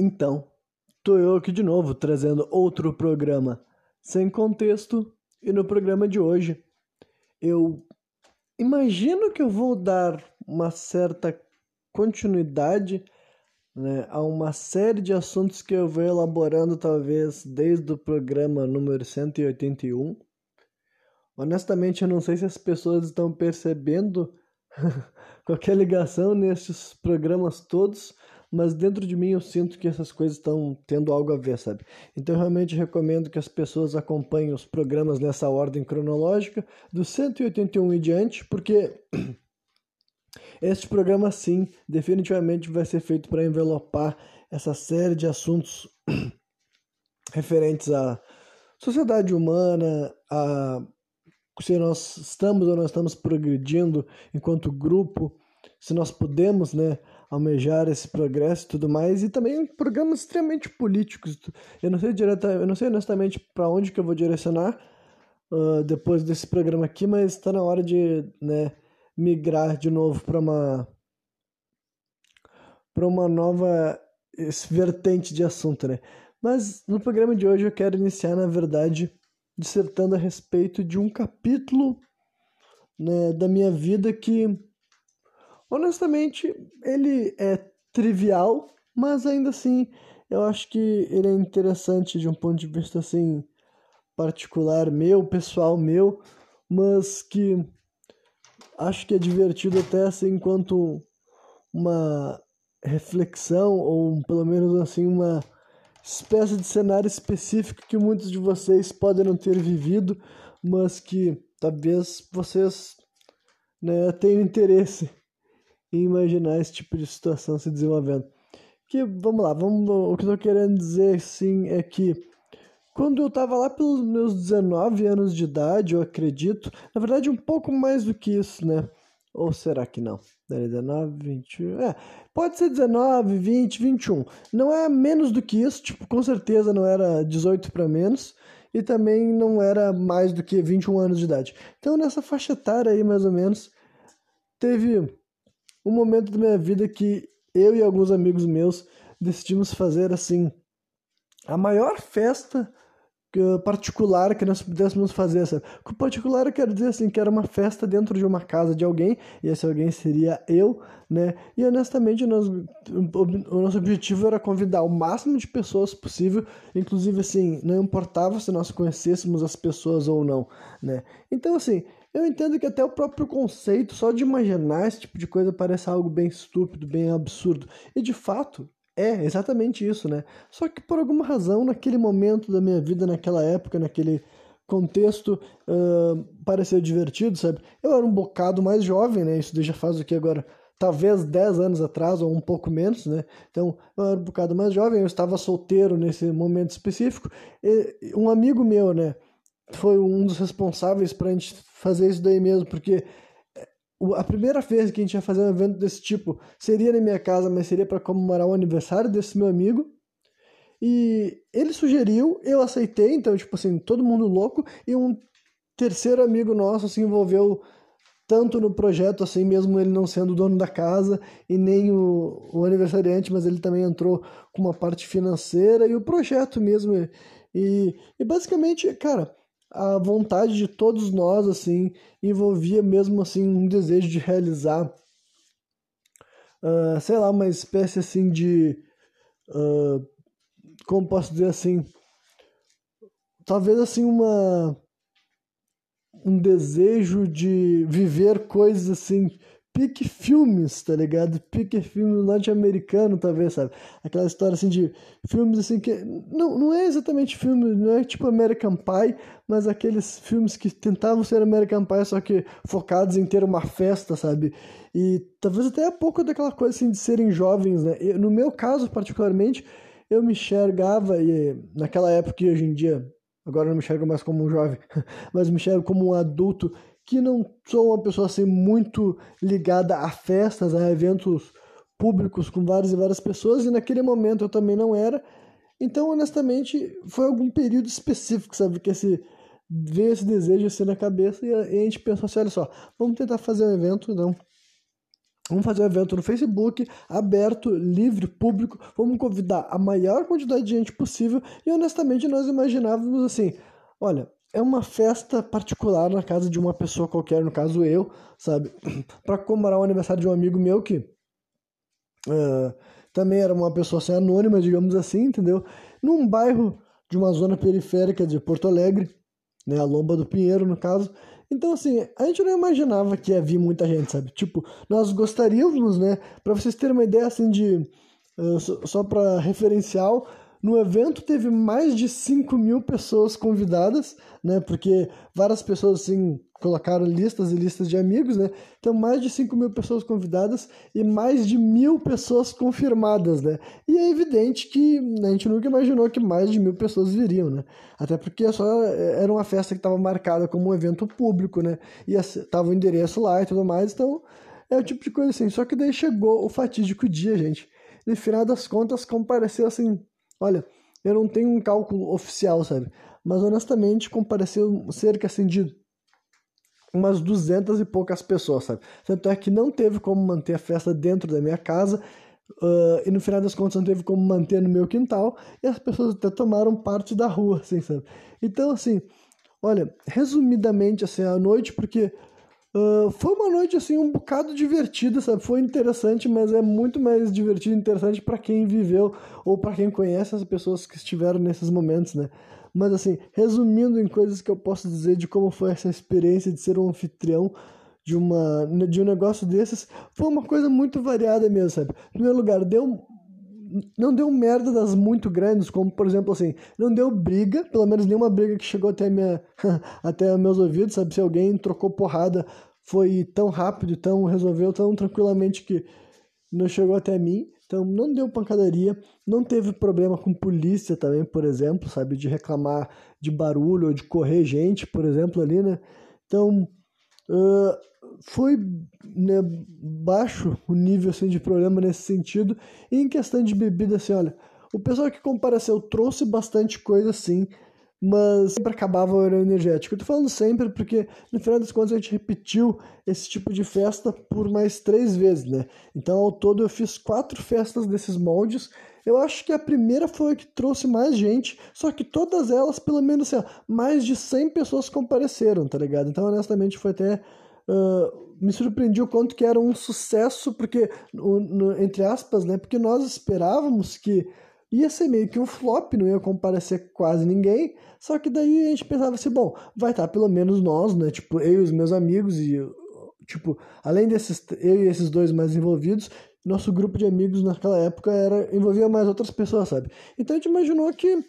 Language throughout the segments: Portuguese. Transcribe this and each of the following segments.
Então, tô eu aqui de novo trazendo outro programa sem contexto e no programa de hoje eu imagino que eu vou dar uma certa continuidade né, a uma série de assuntos que eu vou elaborando talvez desde o programa número 181. Honestamente, eu não sei se as pessoas estão percebendo qualquer ligação nesses programas todos, mas dentro de mim eu sinto que essas coisas estão tendo algo a ver, sabe? Então eu realmente recomendo que as pessoas acompanhem os programas nessa ordem cronológica, do 181 em diante, porque este programa sim, definitivamente vai ser feito para envelopar essa série de assuntos referentes à sociedade humana, a se nós estamos ou não estamos progredindo enquanto grupo, se nós podemos, né, almejar esse progresso e tudo mais, e também programas extremamente políticos. Eu não sei direta, eu não sei honestamente para onde que eu vou direcionar uh, depois desse programa aqui, mas está na hora de, né, migrar de novo para uma para uma nova vertente de assunto, né? Mas no programa de hoje eu quero iniciar, na verdade, dissertando a respeito de um capítulo né, da minha vida que Honestamente, ele é trivial, mas ainda assim eu acho que ele é interessante de um ponto de vista assim particular meu, pessoal meu, mas que acho que é divertido até assim enquanto uma reflexão ou pelo menos assim uma espécie de cenário específico que muitos de vocês podem não ter vivido, mas que talvez vocês né, tenham interesse e imaginar esse tipo de situação se desenvolvendo. Que, vamos lá, vamos, o que eu tô querendo dizer, sim, é que quando eu tava lá pelos meus 19 anos de idade, eu acredito, na verdade um pouco mais do que isso, né? Ou será que não? 19, 20. É, pode ser 19, 20, 21. Não é menos do que isso, tipo, com certeza não era 18 para menos. E também não era mais do que 21 anos de idade. Então, nessa faixa etária aí, mais ou menos, teve um momento da minha vida que eu e alguns amigos meus decidimos fazer assim a maior festa particular que nós pudéssemos fazer. Sabe? Com particular eu quero dizer assim, que era uma festa dentro de uma casa de alguém, e esse alguém seria eu, né? E honestamente nós, o nosso objetivo era convidar o máximo de pessoas possível, inclusive assim, não importava se nós conhecêssemos as pessoas ou não, né? Então assim, eu entendo que até o próprio conceito, só de imaginar esse tipo de coisa, parece algo bem estúpido, bem absurdo. E de fato, é exatamente isso, né? Só que por alguma razão, naquele momento da minha vida, naquela época, naquele contexto, uh, pareceu divertido, sabe? Eu era um bocado mais jovem, né? Isso já faz o que agora? Talvez 10 anos atrás, ou um pouco menos, né? Então, eu era um bocado mais jovem, eu estava solteiro nesse momento específico. E um amigo meu, né? Foi um dos responsáveis para a gente fazer isso daí mesmo, porque eh, a primeira vez que a gente ia fazer um evento desse tipo seria na minha casa, mas seria para comemorar o aniversário desse meu amigo. E ele sugeriu, eu aceitei, então, tipo assim, todo mundo louco, e um terceiro amigo nosso se envolveu tanto no projeto, assim, mesmo ele não sendo dono da casa e nem o, o aniversariante, mas ele também entrou com uma parte financeira e o projeto mesmo. E, e basicamente, cara, a vontade de todos nós, assim, envolvia mesmo, assim, um desejo de realizar, uh, sei lá, uma espécie, assim, de, uh, como posso dizer, assim, talvez, assim, uma, um desejo de viver coisas, assim, pique filmes, tá ligado? Pique filme norte-americano, talvez, sabe? Aquela história assim de filmes assim que. Não, não é exatamente filme, não é tipo American Pie, mas aqueles filmes que tentavam ser American Pie, só que focados em ter uma festa, sabe? E talvez até pouco daquela coisa assim de serem jovens, né? No meu caso, particularmente, eu me enxergava, e naquela época e hoje em dia, agora eu não me enxergo mais como um jovem, mas me enxergo como um adulto que não sou uma pessoa assim muito ligada a festas, a eventos públicos com várias e várias pessoas, e naquele momento eu também não era. Então, honestamente, foi algum período específico, sabe, que esse veio esse desejo assim na cabeça e a, gente pensou assim, olha só, vamos tentar fazer um evento, não Vamos fazer um evento no Facebook, aberto, livre, público. Vamos convidar a maior quantidade de gente possível. E honestamente, nós imaginávamos assim: olha, é uma festa particular na casa de uma pessoa qualquer, no caso eu, sabe? para comemorar o aniversário de um amigo meu que uh, também era uma pessoa assim, anônima, digamos assim, entendeu? Num bairro de uma zona periférica de Porto Alegre, né? A Lomba do Pinheiro, no caso. Então, assim, a gente não imaginava que ia vir muita gente, sabe? Tipo, nós gostaríamos, né? Para vocês terem uma ideia, assim, de. Uh, só, só para referencial, no evento teve mais de 5 mil pessoas convidadas, né? Porque várias pessoas assim colocaram listas e listas de amigos, né? Então mais de 5 mil pessoas convidadas e mais de mil pessoas confirmadas, né? E é evidente que né, a gente nunca imaginou que mais de mil pessoas viriam, né? Até porque só era uma festa que estava marcada como um evento público, né? E tava o endereço lá e tudo mais, então é o tipo de coisa assim. Só que daí chegou o fatídico dia, gente. No final das contas, compareceu assim Olha, eu não tenho um cálculo oficial, sabe? Mas honestamente compareceu cerca assim de umas duzentas e poucas pessoas, sabe? Tanto é que não teve como manter a festa dentro da minha casa uh, e no final das contas não teve como manter no meu quintal e as pessoas até tomaram parte da rua, assim, sabe? Então, assim, olha, resumidamente, assim, a noite, porque Uh, foi uma noite assim um bocado divertida, sabe? Foi interessante, mas é muito mais divertido e interessante para quem viveu ou para quem conhece as pessoas que estiveram nesses momentos, né? Mas assim, resumindo em coisas que eu posso dizer de como foi essa experiência de ser um anfitrião de uma de um negócio desses, foi uma coisa muito variada mesmo, sabe? Em primeiro lugar, deu não deu merda das muito grandes, como por exemplo assim, não deu briga, pelo menos nenhuma briga que chegou até minha até meus ouvidos, sabe? Se alguém trocou porrada, foi tão rápido, tão resolveu tão tranquilamente que não chegou até mim. Então não deu pancadaria, não teve problema com polícia também, por exemplo, sabe, de reclamar de barulho ou de correr gente, por exemplo, ali, né? Então uh, foi né, baixo o nível assim, de problema nesse sentido. E em questão de bebida, assim, olha, o pessoal que compareceu trouxe bastante coisa assim, mas sempre acabava o energético. Eu tô falando sempre porque, no final das contas, a gente repetiu esse tipo de festa por mais três vezes, né? Então, ao todo, eu fiz quatro festas desses moldes. Eu acho que a primeira foi a que trouxe mais gente, só que todas elas, pelo menos, assim, mais de 100 pessoas compareceram, tá ligado? Então, honestamente, foi até Uh, me surpreendi o quanto que era um sucesso, porque, no, no, entre aspas, né? Porque nós esperávamos que ia ser meio que um flop, não ia comparecer quase ninguém. Só que daí a gente pensava assim, bom, vai estar pelo menos nós, né? Tipo, eu e os meus amigos e tipo, além desses eu e esses dois mais envolvidos, nosso grupo de amigos naquela época era envolvia mais outras pessoas, sabe? Então a gente imaginou que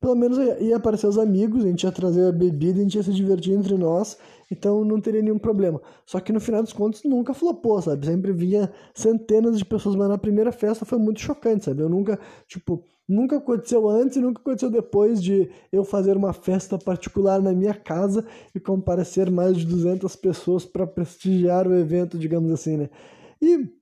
pelo menos ia aparecer os amigos, a gente ia trazer a bebida, a gente ia se divertir entre nós, então não teria nenhum problema. Só que no final dos contos nunca flopou, sabe? Sempre vinha centenas de pessoas, mas na primeira festa foi muito chocante, sabe? Eu nunca, tipo, nunca aconteceu antes e nunca aconteceu depois de eu fazer uma festa particular na minha casa e comparecer mais de 200 pessoas para prestigiar o evento, digamos assim, né? E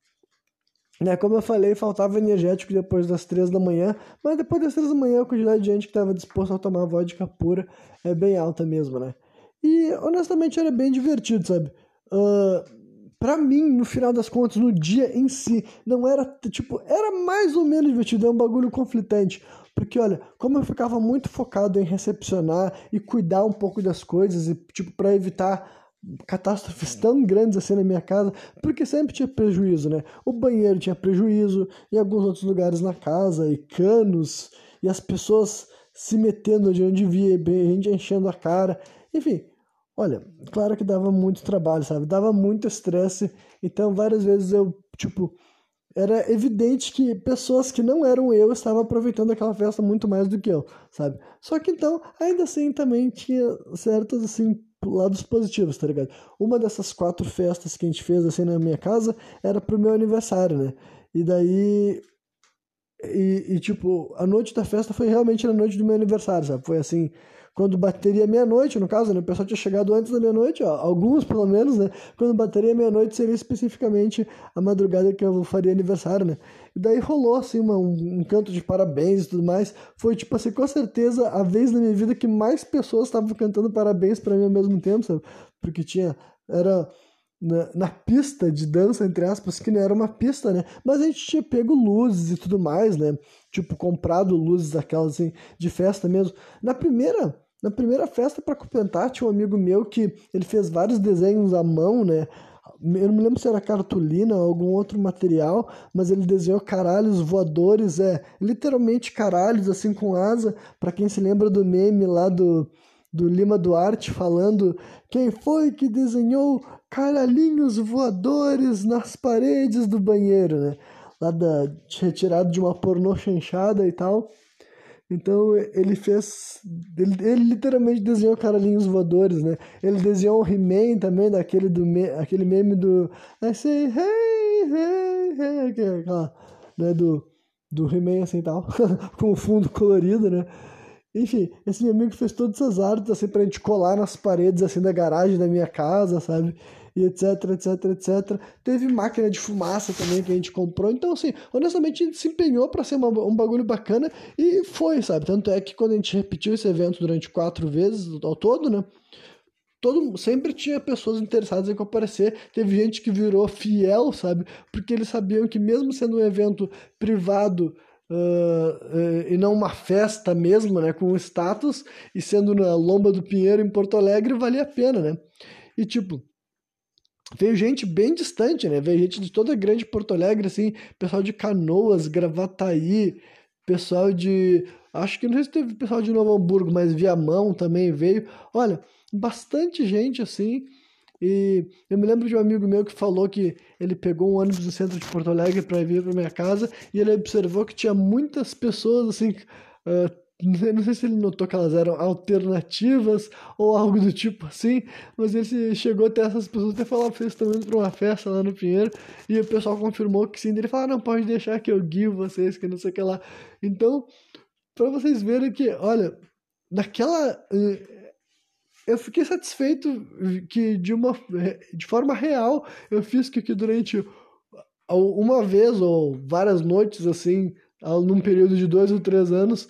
né, como eu falei, faltava energético depois das três da manhã, mas depois das três da manhã a quantidade de gente que estava disposta a tomar vodka pura é bem alta mesmo, né? E honestamente era bem divertido, sabe? Uh, pra mim, no final das contas, no dia em si, não era tipo, era mais ou menos divertido, é um bagulho conflitante. Porque, olha, como eu ficava muito focado em recepcionar e cuidar um pouco das coisas, e tipo, para evitar catástrofes tão grandes assim na minha casa, porque sempre tinha prejuízo, né? O banheiro tinha prejuízo, em alguns outros lugares na casa, e canos, e as pessoas se metendo de onde via, a gente enchendo a cara, enfim. Olha, claro que dava muito trabalho, sabe? Dava muito estresse, então várias vezes eu, tipo, era evidente que pessoas que não eram eu estavam aproveitando aquela festa muito mais do que eu, sabe? Só que então, ainda assim, também tinha certos, assim, lados positivos, tá ligado? Uma dessas quatro festas que a gente fez assim na minha casa era pro meu aniversário, né? E daí. E, e tipo, a noite da festa foi realmente na noite do meu aniversário, sabe? Foi assim, quando bateria meia-noite, no caso, né? O pessoal tinha chegado antes da meia-noite, alguns pelo menos, né? Quando bateria meia-noite seria especificamente a madrugada que eu faria aniversário, né? E daí rolou, assim, uma, um, um, canto de parabéns e tudo mais. Foi, tipo assim, com certeza a vez na minha vida que mais pessoas estavam cantando parabéns para mim ao mesmo tempo, sabe? Porque tinha, era na, na, pista de dança, entre aspas, que não era uma pista, né? Mas a gente tinha pego luzes e tudo mais, né? Tipo, comprado luzes aquelas assim, de festa mesmo. Na primeira, na primeira festa para completar, tinha um amigo meu que ele fez vários desenhos à mão, né? Eu não me lembro se era cartolina ou algum outro material, mas ele desenhou caralhos voadores, é, literalmente caralhos assim com asa, para quem se lembra do meme lá do do Lima Duarte falando quem foi que desenhou caralhinhos voadores nas paredes do banheiro, né? Lá da, retirado de uma pornô chanchada e tal. Então ele fez. Ele, ele literalmente desenhou caralhinhos voadores, né? Ele desenhou o He-Man também, daquele do me, aquele meme do. I say hey, hey, hey, aquela, né? Do, do He-Man assim tal, com o fundo colorido, né? Enfim, esse meu amigo fez todas essas artes assim pra gente colar nas paredes assim da garagem da minha casa, sabe? E etc, etc, etc. Teve máquina de fumaça também que a gente comprou. Então, assim, honestamente a gente se empenhou para ser uma, um bagulho bacana e foi, sabe? Tanto é que quando a gente repetiu esse evento durante quatro vezes ao todo, né? Todo, sempre tinha pessoas interessadas em comparecer. Teve gente que virou fiel, sabe? Porque eles sabiam que mesmo sendo um evento privado Uh, uh, e não uma festa mesmo, né, com status, e sendo na Lomba do Pinheiro em Porto Alegre, valia a pena, né? E tipo, veio gente bem distante, né? Veio gente de toda a grande Porto Alegre, assim, pessoal de Canoas, Gravataí, pessoal de. Acho que não sei se teve pessoal de Novo Hamburgo, mas Viamão também veio. Olha, bastante gente assim. E eu me lembro de um amigo meu que falou que ele pegou um ônibus no centro de Porto Alegre para vir para minha casa e ele observou que tinha muitas pessoas assim. Uh, não sei se ele notou que elas eram alternativas ou algo do tipo assim, mas ele chegou até essas pessoas até falar que vocês estão indo para uma festa lá no Pinheiro e o pessoal confirmou que sim. Ele falou: ah, não, pode deixar que eu guio vocês, que não sei o que lá. Então, para vocês verem que, olha, naquela eu fiquei satisfeito que de uma de forma real eu fiz que, que durante uma vez ou várias noites assim num período de dois ou três anos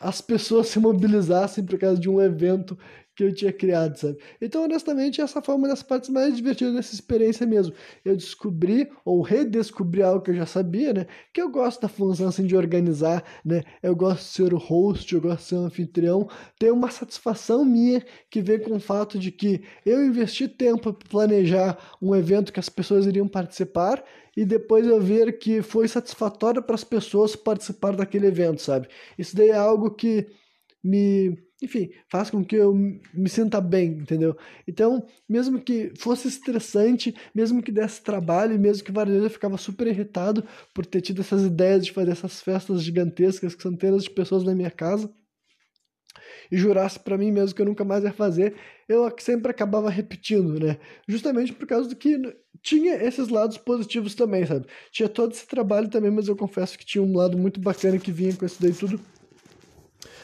as pessoas se mobilizassem por causa de um evento que eu tinha criado, sabe? Então, honestamente, essa foi uma das partes mais divertidas dessa experiência mesmo. Eu descobri ou redescobri algo que eu já sabia, né? Que eu gosto da função assim de organizar, né? Eu gosto de ser o host, eu gosto de ser o anfitrião. Tem uma satisfação minha que vem com o fato de que eu investi tempo para planejar um evento que as pessoas iriam participar e depois eu ver que foi satisfatório para as pessoas participar daquele evento, sabe? Isso daí é algo que me enfim, faz com que eu me sinta bem, entendeu? Então, mesmo que fosse estressante, mesmo que desse trabalho, mesmo que várias vezes eu ficava super irritado por ter tido essas ideias de fazer essas festas gigantescas com centenas de pessoas na minha casa, e jurasse para mim mesmo que eu nunca mais ia fazer, eu sempre acabava repetindo, né? Justamente por causa do que tinha esses lados positivos também, sabe? Tinha todo esse trabalho também, mas eu confesso que tinha um lado muito bacana que vinha com isso daí tudo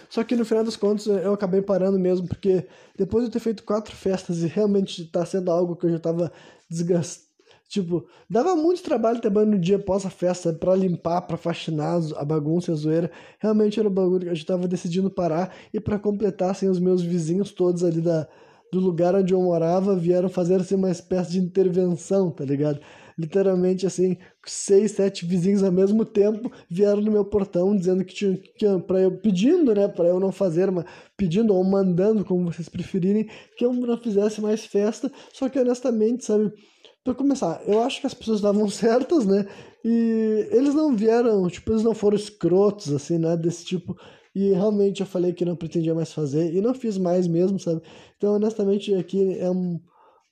só que no final das contas eu acabei parando mesmo, porque depois de ter feito quatro festas e realmente tá sendo algo que eu já tava desgastado. Tipo, dava muito trabalho também no dia após a festa para limpar, para faxinar a bagunça a zoeira. Realmente era um bagulho que eu já tava decidindo parar. E para completar, assim, os meus vizinhos todos ali da, do lugar onde eu morava vieram fazer assim, uma espécie de intervenção, tá ligado? literalmente assim, seis, sete vizinhos ao mesmo tempo vieram no meu portão dizendo que tinha, que para eu pedindo, né, para eu não fazer, mas pedindo ou mandando, como vocês preferirem, que eu não fizesse mais festa. Só que honestamente, sabe, para começar, eu acho que as pessoas estavam certas, né? E eles não vieram, tipo, eles não foram escrotos assim, né, desse tipo. E realmente eu falei que não pretendia mais fazer e não fiz mais mesmo, sabe? Então, honestamente, aqui é um,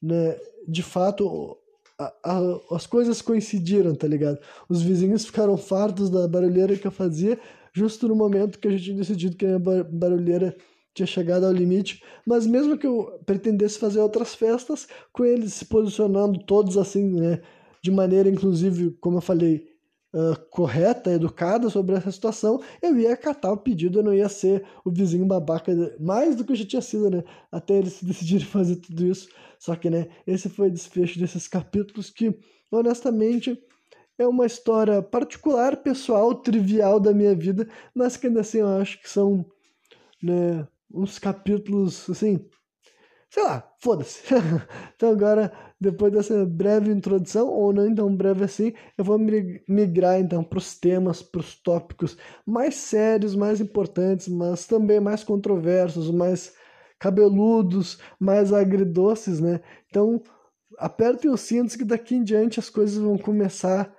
né, de fato, a, a, as coisas coincidiram, tá ligado? Os vizinhos ficaram fartos da barulheira que eu fazia, justo no momento que a gente tinha decidido que a minha barulheira tinha chegado ao limite, mas mesmo que eu pretendesse fazer outras festas, com eles se posicionando todos assim, né, de maneira inclusive, como eu falei, uh, correta, educada sobre essa situação, eu ia acatar o pedido, eu não ia ser o vizinho babaca, mais do que eu já tinha sido, né, até eles decidirem fazer tudo isso. Só que, né, esse foi o desfecho desses capítulos que, honestamente, é uma história particular, pessoal, trivial da minha vida, mas que ainda assim eu acho que são, né, uns capítulos, assim, sei lá, foda-se. então agora, depois dessa breve introdução, ou não tão breve assim, eu vou migrar então para os temas, para os tópicos mais sérios, mais importantes, mas também mais controversos, mais cabeludos, mais agridoces, né? Então, apertem os cintos que daqui em diante as coisas vão começar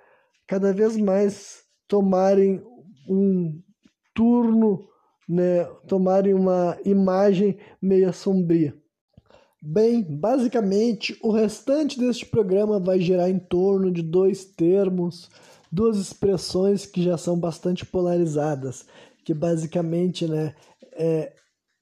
cada vez mais tomarem um turno, né, tomarem uma imagem meio sombria. Bem, basicamente, o restante deste programa vai girar em torno de dois termos, duas expressões que já são bastante polarizadas, que basicamente né, é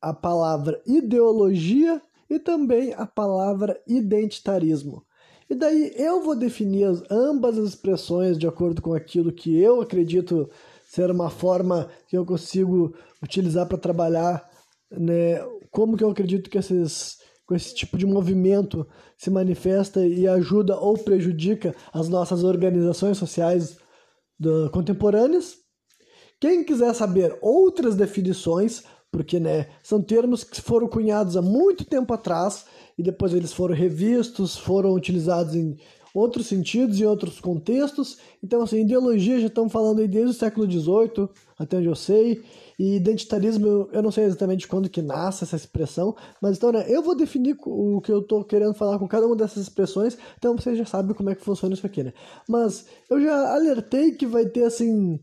a palavra ideologia e também a palavra identitarismo. E daí eu vou definir as, ambas as expressões de acordo com aquilo que eu acredito ser uma forma que eu consigo utilizar para trabalhar, né, como que eu acredito que esses com esse tipo de movimento se manifesta e ajuda ou prejudica as nossas organizações sociais do, contemporâneas. Quem quiser saber outras definições, porque né, são termos que foram cunhados há muito tempo atrás e depois eles foram revistos, foram utilizados em outros sentidos, em outros contextos. Então, assim, ideologia já estão falando aí desde o século XVIII, até onde eu sei, e identitarismo, eu não sei exatamente quando que nasce essa expressão, mas então, né, eu vou definir o que eu estou querendo falar com cada uma dessas expressões, então você já sabe como é que funciona isso aqui, né? Mas eu já alertei que vai ter, assim,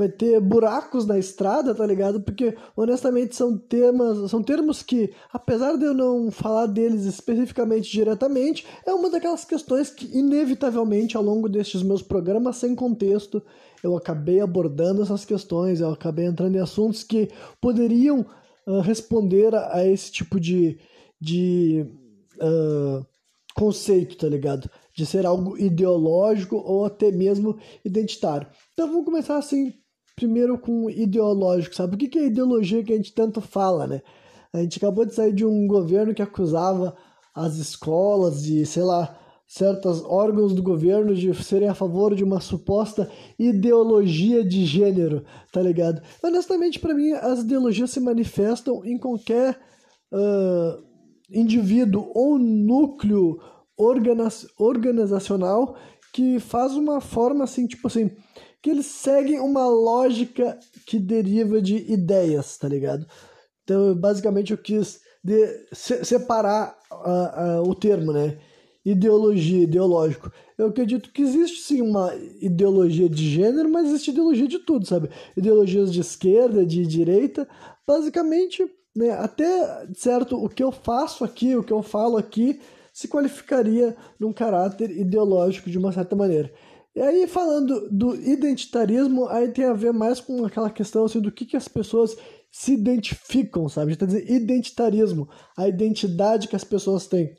vai ter buracos na estrada, tá ligado? Porque honestamente são temas, são termos que, apesar de eu não falar deles especificamente diretamente, é uma daquelas questões que inevitavelmente ao longo destes meus programas sem contexto eu acabei abordando essas questões, eu acabei entrando em assuntos que poderiam uh, responder a, a, esse tipo de, de uh, conceito, tá ligado? De ser algo ideológico ou até mesmo identitário. Então vamos começar assim, primeiro com ideológico, sabe? O que é ideologia que a gente tanto fala, né? A gente acabou de sair de um governo que acusava as escolas de, sei lá, certos órgãos do governo de serem a favor de uma suposta ideologia de gênero, tá ligado? Honestamente, para mim, as ideologias se manifestam em qualquer uh, indivíduo ou núcleo organizacional que faz uma forma assim, tipo assim, que eles seguem uma lógica que deriva de ideias, tá ligado? Então, basicamente, eu quis de separar uh, uh, o termo, né? ideologia, ideológico. Eu acredito que existe sim uma ideologia de gênero, mas existe ideologia de tudo, sabe? Ideologias de esquerda, de direita, basicamente, né, até certo, o que eu faço aqui, o que eu falo aqui, se qualificaria num caráter ideológico de uma certa maneira. E aí, falando do identitarismo, aí tem a ver mais com aquela questão assim, do que, que as pessoas se identificam, sabe? Está dizendo identitarismo, a identidade que as pessoas têm.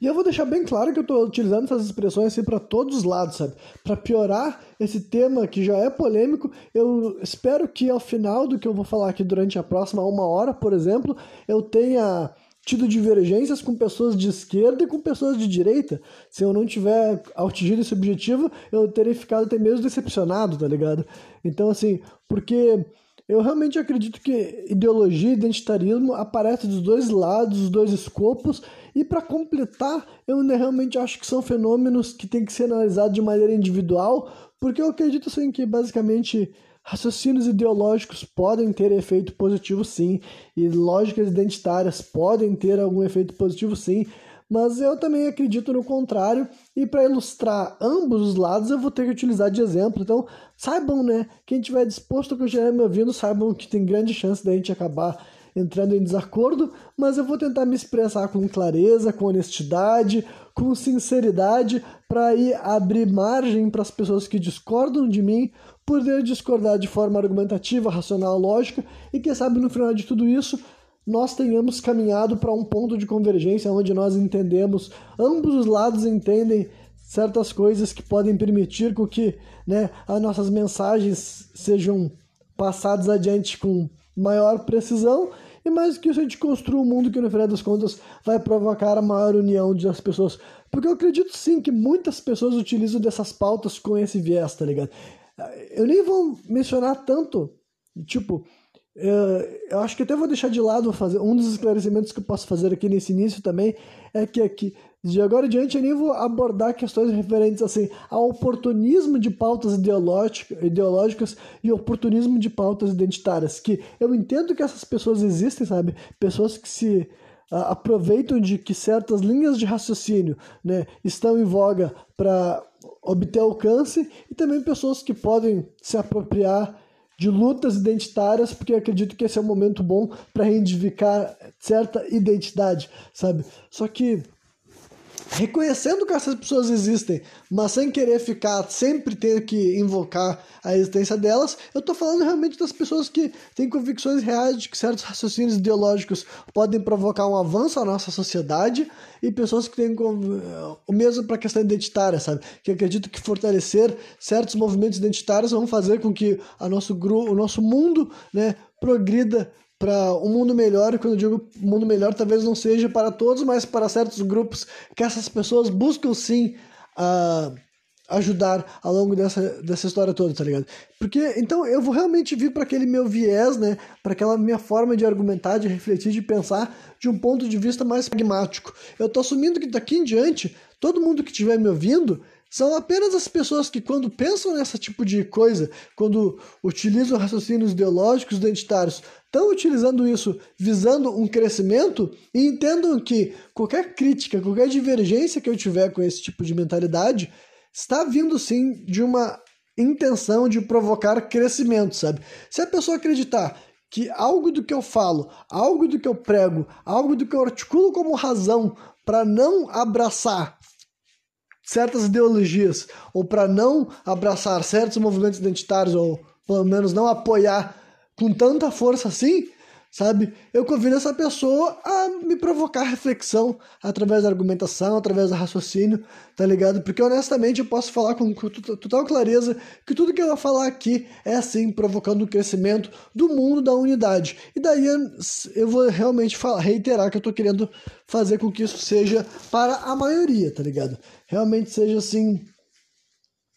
E eu vou deixar bem claro que eu estou utilizando essas expressões assim para todos os lados, sabe? Para piorar esse tema que já é polêmico, eu espero que ao final do que eu vou falar aqui durante a próxima uma hora, por exemplo, eu tenha tido divergências com pessoas de esquerda e com pessoas de direita. Se eu não tiver atingido esse objetivo, eu terei ficado até mesmo decepcionado, tá ligado? Então, assim, porque eu realmente acredito que ideologia e identitarismo aparecem dos dois lados, dos dois escopos, e para completar, eu realmente acho que são fenômenos que têm que ser analisados de maneira individual, porque eu acredito assim que basicamente raciocínios ideológicos podem ter efeito positivo sim, e lógicas identitárias podem ter algum efeito positivo sim, mas eu também acredito no contrário, e para ilustrar ambos os lados eu vou ter que utilizar de exemplo. Então, saibam, né? Quem tiver disposto a continuar me ouvindo, saibam que tem grande chance da gente acabar entrando em desacordo, mas eu vou tentar me expressar com clareza, com honestidade, com sinceridade, para aí abrir margem para as pessoas que discordam de mim poder discordar de forma argumentativa, racional, lógica, e quem sabe no final de tudo isso nós tenhamos caminhado para um ponto de convergência onde nós entendemos, ambos os lados entendem certas coisas que podem permitir com que né, as nossas mensagens sejam passadas adiante com maior precisão e mais que isso a gente construa um mundo que no final das contas vai provocar a maior união das pessoas. Porque eu acredito sim que muitas pessoas utilizam dessas pautas com esse viés, tá ligado? Eu nem vou mencionar tanto, tipo, eu acho que até vou deixar de lado fazer um dos esclarecimentos que eu posso fazer aqui nesse início também é que aqui de agora em diante eu nem vou abordar questões referentes assim ao oportunismo de pautas ideológicas e oportunismo de pautas identitárias, que eu entendo que essas pessoas existem, sabe? Pessoas que se aproveitam de que certas linhas de raciocínio, né, estão em voga para obter alcance e também pessoas que podem se apropriar de lutas identitárias, porque acredito que esse é um momento bom para reivindicar certa identidade, sabe? Só que reconhecendo que essas pessoas existem, mas sem querer ficar sempre ter que invocar a existência delas, eu estou falando realmente das pessoas que têm convicções reais de que certos raciocínios ideológicos podem provocar um avanço à nossa sociedade e pessoas que têm o mesmo para a questão identitária, sabe? Que acreditam que fortalecer certos movimentos identitários vão fazer com que a nosso o nosso mundo, né, progrida para um mundo melhor, e quando eu digo mundo melhor, talvez não seja para todos, mas para certos grupos que essas pessoas buscam sim uh, ajudar ao longo dessa, dessa história toda, tá ligado? Porque então eu vou realmente vir para aquele meu viés, né, para aquela minha forma de argumentar, de refletir, de pensar de um ponto de vista mais pragmático. Eu tô assumindo que daqui em diante, todo mundo que estiver me ouvindo são apenas as pessoas que, quando pensam nessa tipo de coisa, quando utilizam raciocínios ideológicos identitários, estão utilizando isso visando um crescimento e entendam que qualquer crítica, qualquer divergência que eu tiver com esse tipo de mentalidade está vindo sim de uma intenção de provocar crescimento, sabe? Se a pessoa acreditar que algo do que eu falo, algo do que eu prego, algo do que eu articulo como razão para não abraçar certas ideologias ou para não abraçar certos movimentos identitários ou pelo menos não apoiar com tanta força assim, sabe? Eu convido essa pessoa a me provocar reflexão através da argumentação, através do raciocínio, tá ligado? Porque honestamente eu posso falar com total clareza que tudo que eu vou falar aqui é assim, provocando o crescimento do mundo da unidade. E daí eu vou realmente falar, reiterar que eu tô querendo fazer com que isso seja para a maioria, tá ligado? Realmente seja assim.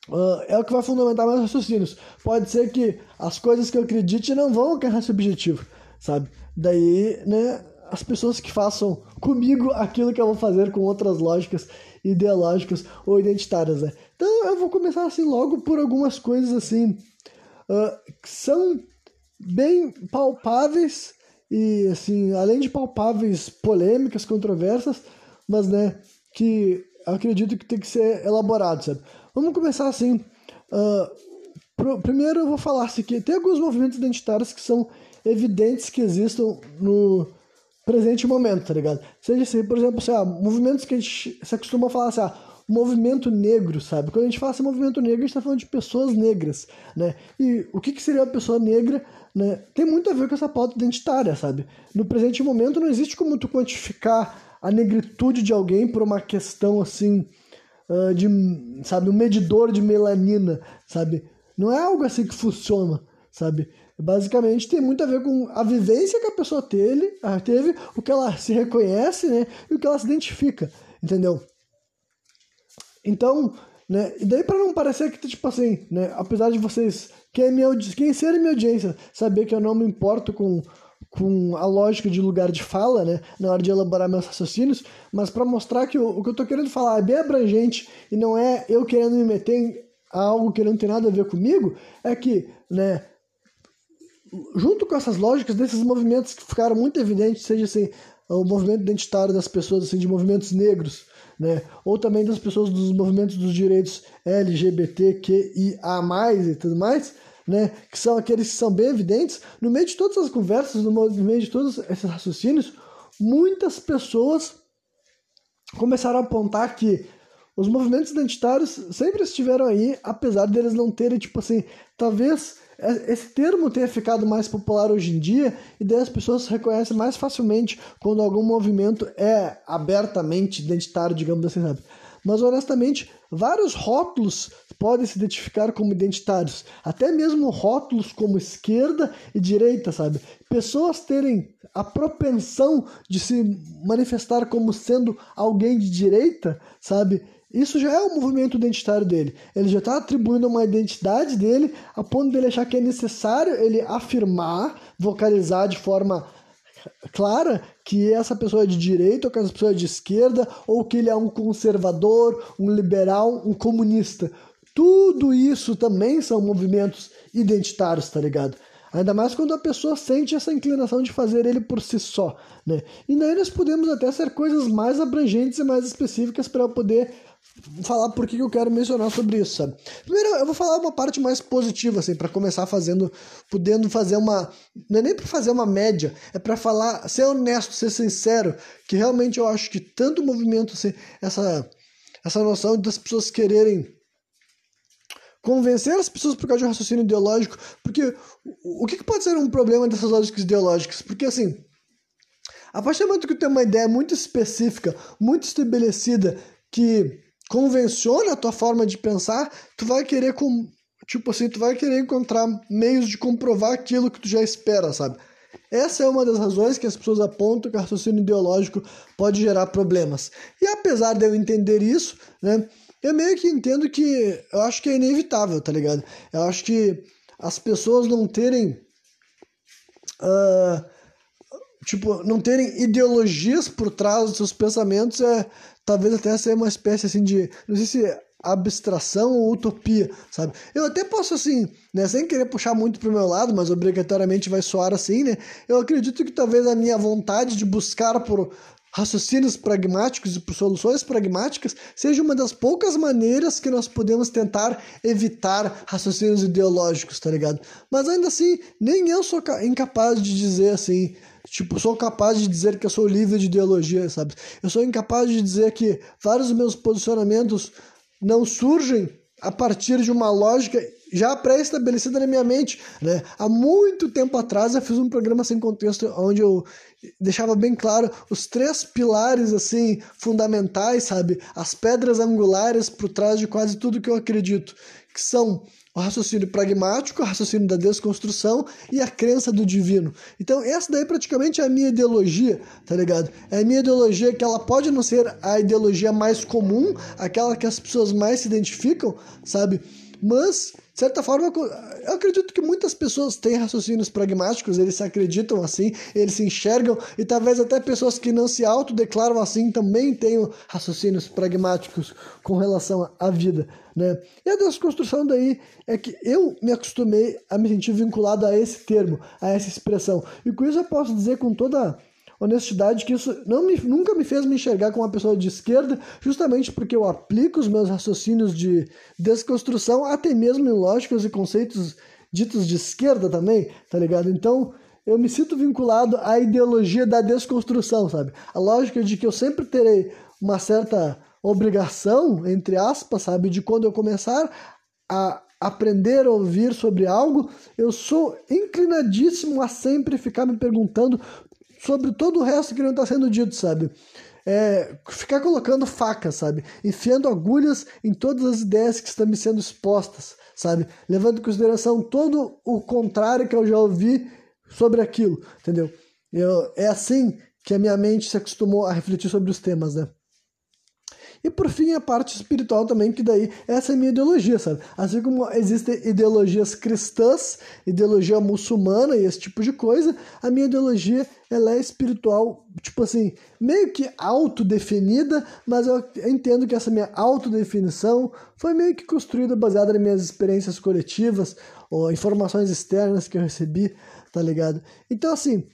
Uh, é o que vai fundamentar meus raciocínios. Pode ser que as coisas que eu acredite não vão alcançar esse objetivo, sabe? Daí, né, as pessoas que façam comigo aquilo que eu vou fazer com outras lógicas ideológicas ou identitárias, né? Então eu vou começar assim logo por algumas coisas assim uh, que são bem palpáveis e assim, além de palpáveis, polêmicas, controversas, mas né, que acredito que tem que ser elaborado, sabe? Vamos começar assim. Uh, pro, primeiro eu vou falar assim que tem alguns movimentos identitários que são evidentes que existam no presente momento, tá ligado? Seja assim, por exemplo, assim, movimentos que a gente se acostuma a falar assim, ah, movimento negro, sabe? Quando a gente fala assim, movimento negro, a gente está falando de pessoas negras, né? E o que, que seria uma pessoa negra, né? Tem muito a ver com essa pauta identitária, sabe? No presente momento não existe como tu quantificar a negritude de alguém por uma questão assim, uh, de, sabe, um medidor de melanina, sabe? Não é algo assim que funciona, sabe? Basicamente tem muito a ver com a vivência que a pessoa teve, teve o que ela se reconhece, né? E o que ela se identifica, entendeu? Então, né? E daí para não parecer que tipo assim, né? Apesar de vocês quem é minha quem ser minha audiência saber que eu não me importo com com a lógica de lugar de fala, né, na hora de elaborar meus raciocínios, mas para mostrar que o, que eu estou querendo falar é bem abrangente e não é eu querendo me meter em algo que não tem nada a ver comigo, é que, né, junto com essas lógicas desses movimentos que ficaram muito evidentes, seja assim, o movimento identitário das pessoas assim de movimentos negros, né, ou também das pessoas dos movimentos dos direitos LGBTQIA+, e tudo mais, né, que são aqueles que são bem evidentes, no meio de todas as conversas, no meio de todos esses raciocínios, muitas pessoas começaram a apontar que os movimentos identitários sempre estiveram aí, apesar deles não terem, tipo assim, talvez esse termo tenha ficado mais popular hoje em dia e daí as pessoas reconhecem mais facilmente quando algum movimento é abertamente identitário, digamos assim, sabe? Mas honestamente, vários rótulos podem se identificar como identitários, até mesmo rótulos como esquerda e direita, sabe? Pessoas terem a propensão de se manifestar como sendo alguém de direita, sabe? isso já é o movimento identitário dele. Ele já está atribuindo uma identidade dele a ponto dele achar que é necessário ele afirmar, vocalizar de forma clara que essa pessoa é de direita ou que essa pessoa é de esquerda ou que ele é um conservador, um liberal, um comunista. Tudo isso também são movimentos identitários, tá ligado? Ainda mais quando a pessoa sente essa inclinação de fazer ele por si só, né? E daí nós podemos até ser coisas mais abrangentes e mais específicas para eu poder falar por que eu quero mencionar sobre isso, sabe? Primeiro, eu vou falar uma parte mais positiva, assim, para começar fazendo, podendo fazer uma, não é nem para fazer uma média, é para falar, ser honesto, ser sincero, que realmente eu acho que tanto movimento, assim, essa, essa noção das pessoas quererem convencer as pessoas por causa de um raciocínio ideológico, porque o que, pode ser um problema dessas lógicas ideológicas? Porque assim, a partir do momento que tu tem uma ideia muito específica, muito estabelecida, que convenciona a tua forma de pensar, tu vai querer com tipo assim, tu vai querer encontrar meios de comprovar aquilo que tu já espera, sabe? Essa é uma das razões que as pessoas apontam que o raciocínio ideológico pode gerar problemas. E apesar de eu entender isso, né, eu meio que entendo que eu acho que é inevitável, tá ligado? Eu acho que as pessoas não terem. Uh, tipo, não terem ideologias por trás dos seus pensamentos é talvez até ser uma espécie assim de. Não sei se abstração ou utopia, sabe? Eu até posso assim, né, sem querer puxar muito pro meu lado, mas obrigatoriamente vai soar assim, né? Eu acredito que talvez a minha vontade de buscar por raciocínios pragmáticos e soluções pragmáticas seja uma das poucas maneiras que nós podemos tentar evitar raciocínios ideológicos, tá ligado? Mas ainda assim, nem eu sou incapaz de dizer assim, tipo, sou capaz de dizer que eu sou livre de ideologia, sabe? Eu sou incapaz de dizer que vários meus posicionamentos não surgem a partir de uma lógica já pré-estabelecida na minha mente, né? Há muito tempo atrás eu fiz um programa sem contexto onde eu deixava bem claro os três pilares assim fundamentais, sabe? As pedras angulares por trás de quase tudo que eu acredito, que são o raciocínio pragmático, o raciocínio da desconstrução e a crença do divino. Então, essa daí praticamente é a minha ideologia, tá ligado? É a minha ideologia que ela pode não ser a ideologia mais comum, aquela que as pessoas mais se identificam, sabe? Mas de certa forma, eu acredito que muitas pessoas têm raciocínios pragmáticos, eles se acreditam assim, eles se enxergam, e talvez até pessoas que não se autodeclaram assim também tenham raciocínios pragmáticos com relação à vida, né? E a desconstrução daí é que eu me acostumei a me sentir vinculado a esse termo, a essa expressão. E com isso eu posso dizer com toda honestidade que isso não me, nunca me fez me enxergar como uma pessoa de esquerda, justamente porque eu aplico os meus raciocínios de desconstrução até mesmo em lógicas e conceitos ditos de esquerda também, tá ligado? Então, eu me sinto vinculado à ideologia da desconstrução, sabe? A lógica de que eu sempre terei uma certa obrigação, entre aspas, sabe, de quando eu começar a aprender a ouvir sobre algo, eu sou inclinadíssimo a sempre ficar me perguntando sobre todo o resto que não está sendo dito, sabe? É, ficar colocando faca, sabe? Enfiando agulhas em todas as ideias que estão me sendo expostas, sabe? Levando em consideração todo o contrário que eu já ouvi sobre aquilo, entendeu? Eu, é assim que a minha mente se acostumou a refletir sobre os temas, né? E por fim, a parte espiritual também, que daí essa é a minha ideologia, sabe? Assim como existem ideologias cristãs, ideologia muçulmana e esse tipo de coisa, a minha ideologia ela é espiritual, tipo assim, meio que autodefinida, mas eu entendo que essa minha autodefinição foi meio que construída baseada nas minhas experiências coletivas ou informações externas que eu recebi, tá ligado? Então, assim,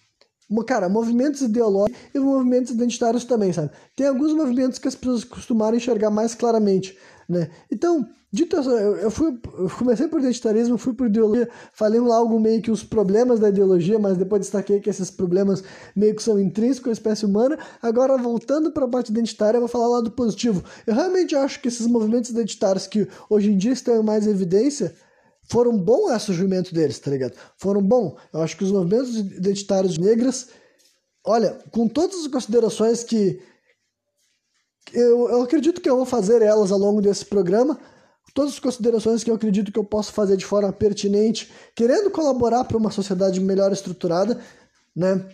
Cara, movimentos ideológicos e movimentos identitários também, sabe? Tem alguns movimentos que as pessoas costumaram enxergar mais claramente, né? Então, dito isso, eu, fui, eu comecei por identitarismo, fui por ideologia, falei lá algo meio que os problemas da ideologia, mas depois destaquei que esses problemas meio que são intrínsecos à espécie humana. Agora, voltando para a parte identitária, eu vou falar lá do positivo. Eu realmente acho que esses movimentos identitários que hoje em dia estão em mais evidência, foram bons o surgimento deles, tá ligado? Foram bons. Eu acho que os movimentos identitários negras, olha, com todas as considerações que eu, eu acredito que eu vou fazer elas ao longo desse programa, todas as considerações que eu acredito que eu posso fazer de forma pertinente, querendo colaborar para uma sociedade melhor estruturada, né?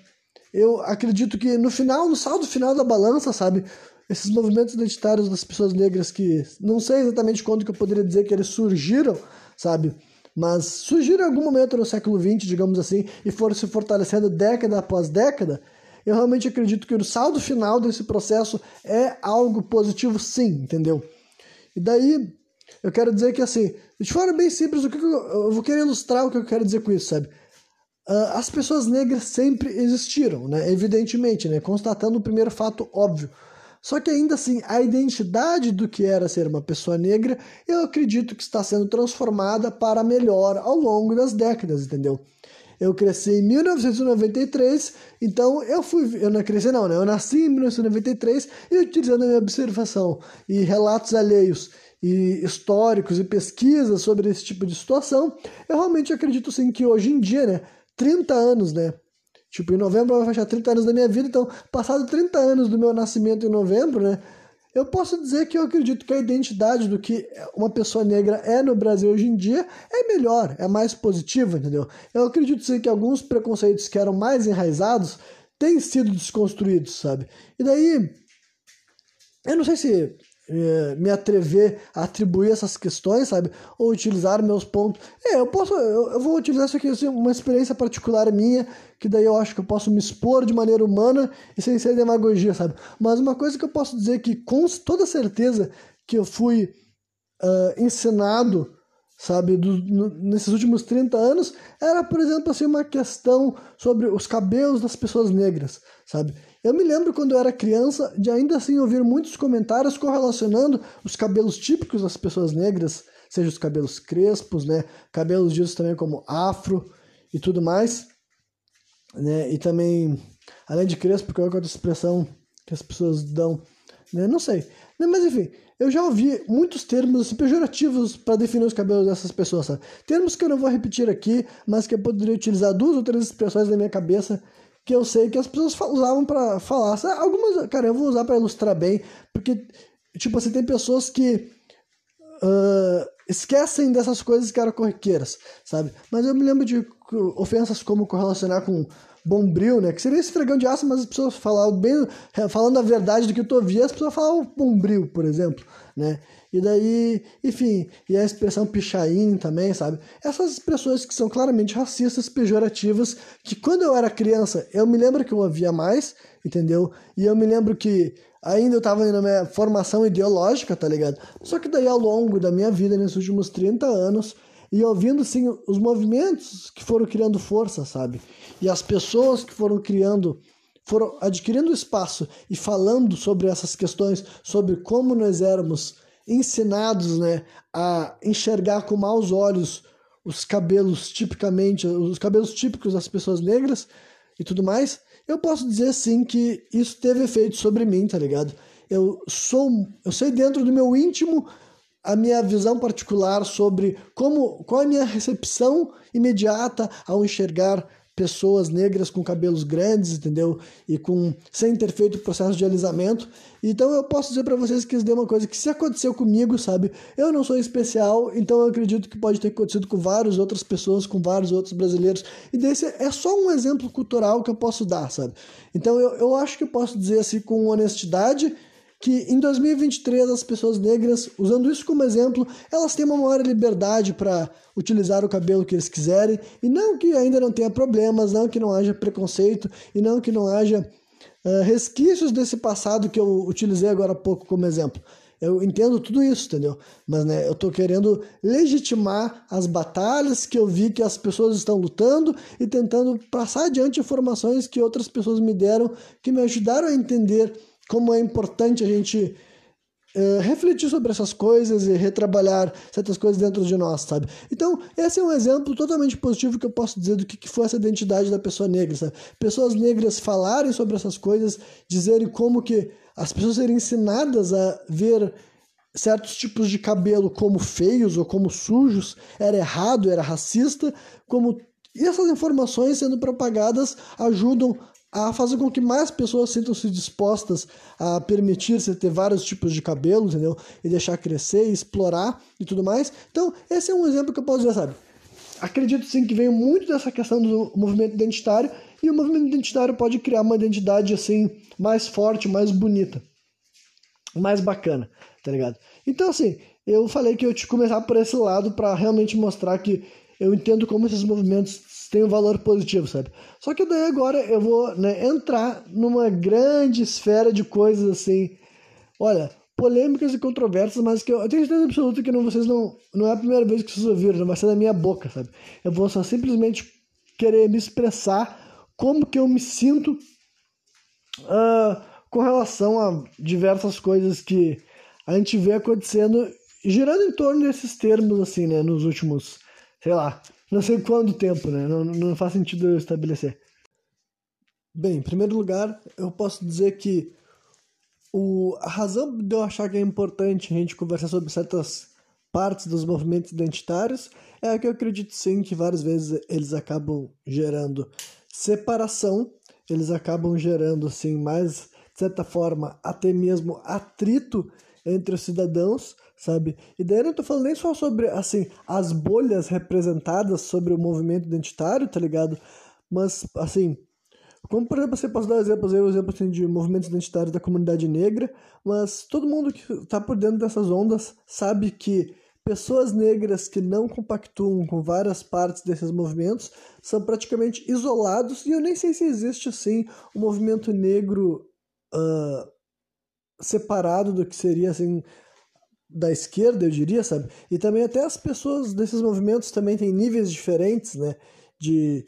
Eu acredito que no final, no saldo final da balança, sabe? esses movimentos identitários das pessoas negras que não sei exatamente quando que eu poderia dizer que eles surgiram, sabe? Mas surgiram em algum momento no século XX, digamos assim, e foram se fortalecendo década após década. Eu realmente acredito que o saldo final desse processo é algo positivo, sim, entendeu? E daí, eu quero dizer que, assim, de forma bem simples, o que eu, vou querer ilustrar o que eu quero dizer com isso, sabe? Uh, as pessoas negras sempre existiram, né? Evidentemente, né? Constatando o primeiro fato óbvio. Só que ainda assim, a identidade do que era ser uma pessoa negra, eu acredito que está sendo transformada para melhor ao longo das décadas, entendeu? Eu cresci em 1993, então eu fui. Eu não cresci, não, né? Eu nasci em 1993 e utilizando a minha observação e relatos alheios e históricos e pesquisas sobre esse tipo de situação, eu realmente acredito sim que hoje em dia, né? 30 anos, né? Tipo, em novembro vai fechar 30 anos da minha vida, então, passado 30 anos do meu nascimento em novembro, né? Eu posso dizer que eu acredito que a identidade do que uma pessoa negra é no Brasil hoje em dia é melhor, é mais positiva, entendeu? Eu acredito sim que alguns preconceitos que eram mais enraizados têm sido desconstruídos, sabe? E daí, eu não sei se é, me atrever a atribuir essas questões, sabe? Ou utilizar meus pontos. É, eu posso, eu, eu vou utilizar isso aqui, assim, uma experiência particular minha, que daí eu acho que eu posso me expor de maneira humana e sem ser demagogia, sabe? Mas uma coisa que eu posso dizer que com toda certeza que eu fui uh, ensinado, sabe, do, no, nesses últimos 30 anos, era, por exemplo, assim, uma questão sobre os cabelos das pessoas negras, sabe? Eu me lembro quando eu era criança de ainda assim ouvir muitos comentários correlacionando os cabelos típicos das pessoas negras, seja os cabelos crespos, né, cabelos ditos também como afro e tudo mais, né, e também, além de crespo, qual é outra expressão que as pessoas dão, né, não sei, né, mas enfim, eu já ouvi muitos termos assim, pejorativos para definir os cabelos dessas pessoas, sabe? termos que eu não vou repetir aqui, mas que eu poderia utilizar duas ou três expressões na minha cabeça que eu sei que as pessoas usavam para falar. Algumas, cara, eu vou usar para ilustrar bem, porque, tipo assim, tem pessoas que uh, esquecem dessas coisas que eram corriqueiras, sabe? Mas eu me lembro de ofensas como correlacionar com bombril, né? Que seria esse fregão de aço, mas as pessoas falavam bem, falando a verdade do que tu ouvia, as pessoas falavam bombril, por exemplo, né? E daí, enfim, e a expressão pichain também, sabe? Essas expressões que são claramente racistas, pejorativas, que quando eu era criança, eu me lembro que eu ouvia mais, entendeu? E eu me lembro que ainda eu tava na minha formação ideológica, tá ligado? Só que daí ao longo da minha vida, nesses últimos 30 anos, e ouvindo sim os movimentos que foram criando força, sabe? E as pessoas que foram criando foram adquirindo espaço e falando sobre essas questões, sobre como nós éramos ensinados né, a enxergar com maus olhos os cabelos tipicamente, os cabelos típicos das pessoas negras e tudo mais, eu posso dizer sim que isso teve efeito sobre mim, tá ligado? Eu sou, eu sei dentro do meu íntimo a minha visão particular sobre como qual é a minha recepção imediata ao enxergar pessoas negras com cabelos grandes, entendeu? E com sem ter feito o processo de alisamento. Então eu posso dizer para vocês que isso deu uma coisa que se aconteceu comigo, sabe? Eu não sou especial, então eu acredito que pode ter acontecido com várias outras pessoas, com vários outros brasileiros. E desse é só um exemplo cultural que eu posso dar, sabe? Então eu, eu acho que eu posso dizer assim com honestidade que em 2023 as pessoas negras, usando isso como exemplo, elas têm uma maior liberdade para utilizar o cabelo que eles quiserem, e não que ainda não tenha problemas, não que não haja preconceito, e não que não haja uh, resquícios desse passado que eu utilizei agora há pouco como exemplo. Eu entendo tudo isso, entendeu? Mas né, eu estou querendo legitimar as batalhas que eu vi que as pessoas estão lutando e tentando passar adiante informações que outras pessoas me deram que me ajudaram a entender como é importante a gente uh, refletir sobre essas coisas e retrabalhar certas coisas dentro de nós, sabe? Então, esse é um exemplo totalmente positivo que eu posso dizer do que, que foi essa identidade da pessoa negra, sabe? Pessoas negras falarem sobre essas coisas, dizerem como que as pessoas serem ensinadas a ver certos tipos de cabelo como feios ou como sujos, era errado, era racista, como e essas informações sendo propagadas ajudam a fazer com que mais pessoas sintam-se dispostas a permitir-se ter vários tipos de cabelo, entendeu? E deixar crescer, explorar e tudo mais. Então, esse é um exemplo que eu posso dizer, sabe? Acredito sim que veio muito dessa questão do movimento identitário e o movimento identitário pode criar uma identidade assim mais forte, mais bonita. mais bacana, tá ligado? Então, assim, eu falei que eu te começar por esse lado para realmente mostrar que eu entendo como esses movimentos têm um valor positivo, sabe? Só que daí agora eu vou né, entrar numa grande esfera de coisas assim, olha, polêmicas e controversas, mas que eu, eu tenho certeza absoluta que não, vocês não, não é a primeira vez que vocês ouviram, não vai ser da minha boca, sabe? Eu vou só simplesmente querer me expressar como que eu me sinto uh, com relação a diversas coisas que a gente vê acontecendo, girando em torno desses termos, assim, né, nos últimos sei lá, não sei quanto tempo, né? Não, não faz sentido eu estabelecer. Bem, em primeiro lugar, eu posso dizer que o, a razão de eu achar que é importante a gente conversar sobre certas partes dos movimentos identitários é que eu acredito sim que várias vezes eles acabam gerando separação, eles acabam gerando assim mais de certa forma até mesmo atrito entre os cidadãos, sabe? E daí eu não tô falando nem só sobre, assim, as bolhas representadas sobre o movimento identitário, tá ligado? Mas, assim, como por exemplo, você pode dar exemplos aí, exemplo assim, de movimentos identitários da comunidade negra, mas todo mundo que está por dentro dessas ondas sabe que pessoas negras que não compactuam com várias partes desses movimentos são praticamente isolados, e eu nem sei se existe assim um movimento negro uh, separado do que seria assim da esquerda, eu diria, sabe? E também até as pessoas desses movimentos também têm níveis diferentes, né? De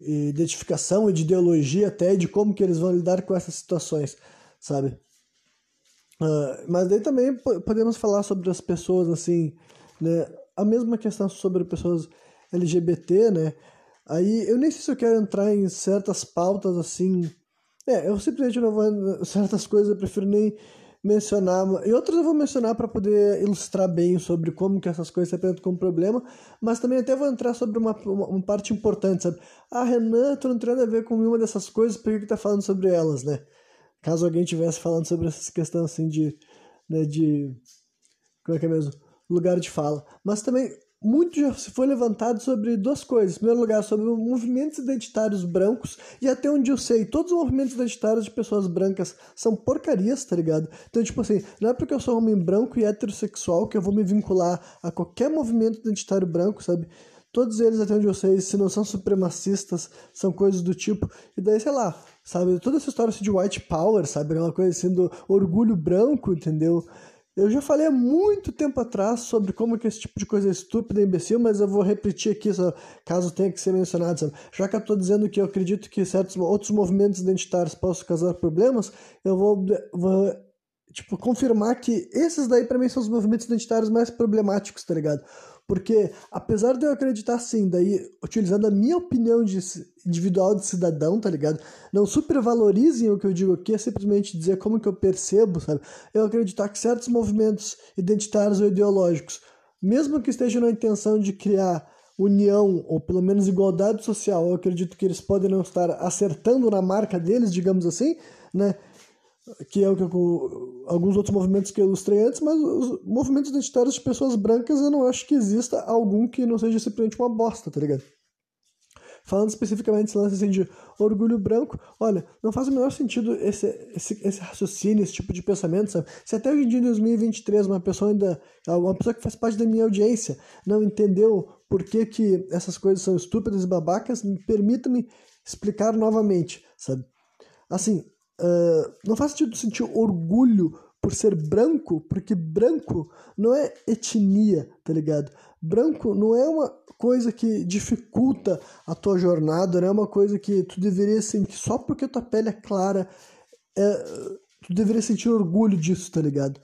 identificação e de ideologia até de como que eles vão lidar com essas situações, sabe? Uh, mas daí também podemos falar sobre as pessoas assim, né? A mesma questão sobre pessoas LGBT, né? Aí eu nem sei se eu quero entrar em certas pautas assim. É, eu simplesmente não vou. Certas coisas eu prefiro nem mencionar, e outros eu vou mencionar para poder ilustrar bem sobre como que essas coisas se apresentam como problema, mas também até vou entrar sobre uma, uma, uma, parte importante, sabe? Ah, Renan, tu não tem nada a ver com uma dessas coisas, por que, que tá falando sobre elas, né? Caso alguém estivesse falando sobre essa questão assim de, né, de, como é que é mesmo? Lugar de fala. Mas também muito já se foi levantado sobre duas coisas. Em primeiro lugar, sobre movimentos identitários brancos, e até onde eu sei, todos os movimentos identitários de pessoas brancas são porcarias, tá ligado? Então, tipo assim, não é porque eu sou homem branco e heterossexual que eu vou me vincular a qualquer movimento identitário branco, sabe? Todos eles, até onde eu sei, se não são supremacistas, são coisas do tipo. E daí, sei lá, sabe? Toda essa história assim, de white power, sabe? Aquela coisa assim orgulho branco, entendeu? Eu já falei há muito tempo atrás sobre como que esse tipo de coisa é estúpida e imbecil, mas eu vou repetir aqui, caso tenha que ser mencionado. Sabe? Já que eu estou dizendo que eu acredito que certos outros movimentos identitários possam causar problemas, eu vou, vou tipo, confirmar que esses daí para mim são os movimentos identitários mais problemáticos, tá ligado? Porque, apesar de eu acreditar sim, daí, utilizando a minha opinião de, individual de cidadão, tá ligado? Não supervalorizem o que eu digo aqui, é simplesmente dizer como que eu percebo, sabe? Eu acreditar que certos movimentos identitários ou ideológicos, mesmo que estejam na intenção de criar união ou pelo menos igualdade social, eu acredito que eles podem não estar acertando na marca deles, digamos assim, né? Que é o que eu, alguns outros movimentos que eu ilustrei antes, mas os movimentos identitários de pessoas brancas eu não acho que exista algum que não seja simplesmente uma bosta, tá ligado? Falando especificamente desse lance assim, de orgulho branco, olha, não faz o menor sentido esse, esse, esse raciocínio, esse tipo de pensamento, sabe? Se até hoje em dia, em 2023, uma pessoa ainda, uma pessoa que faz parte da minha audiência, não entendeu por que, que essas coisas são estúpidas e babacas, permita-me explicar novamente, sabe? Assim, Uh, não faz sentido sentir orgulho por ser branco, porque branco não é etnia, tá ligado? Branco não é uma coisa que dificulta a tua jornada, não é uma coisa que tu deveria sentir só porque tua pele é clara, é, tu deveria sentir orgulho disso, tá ligado?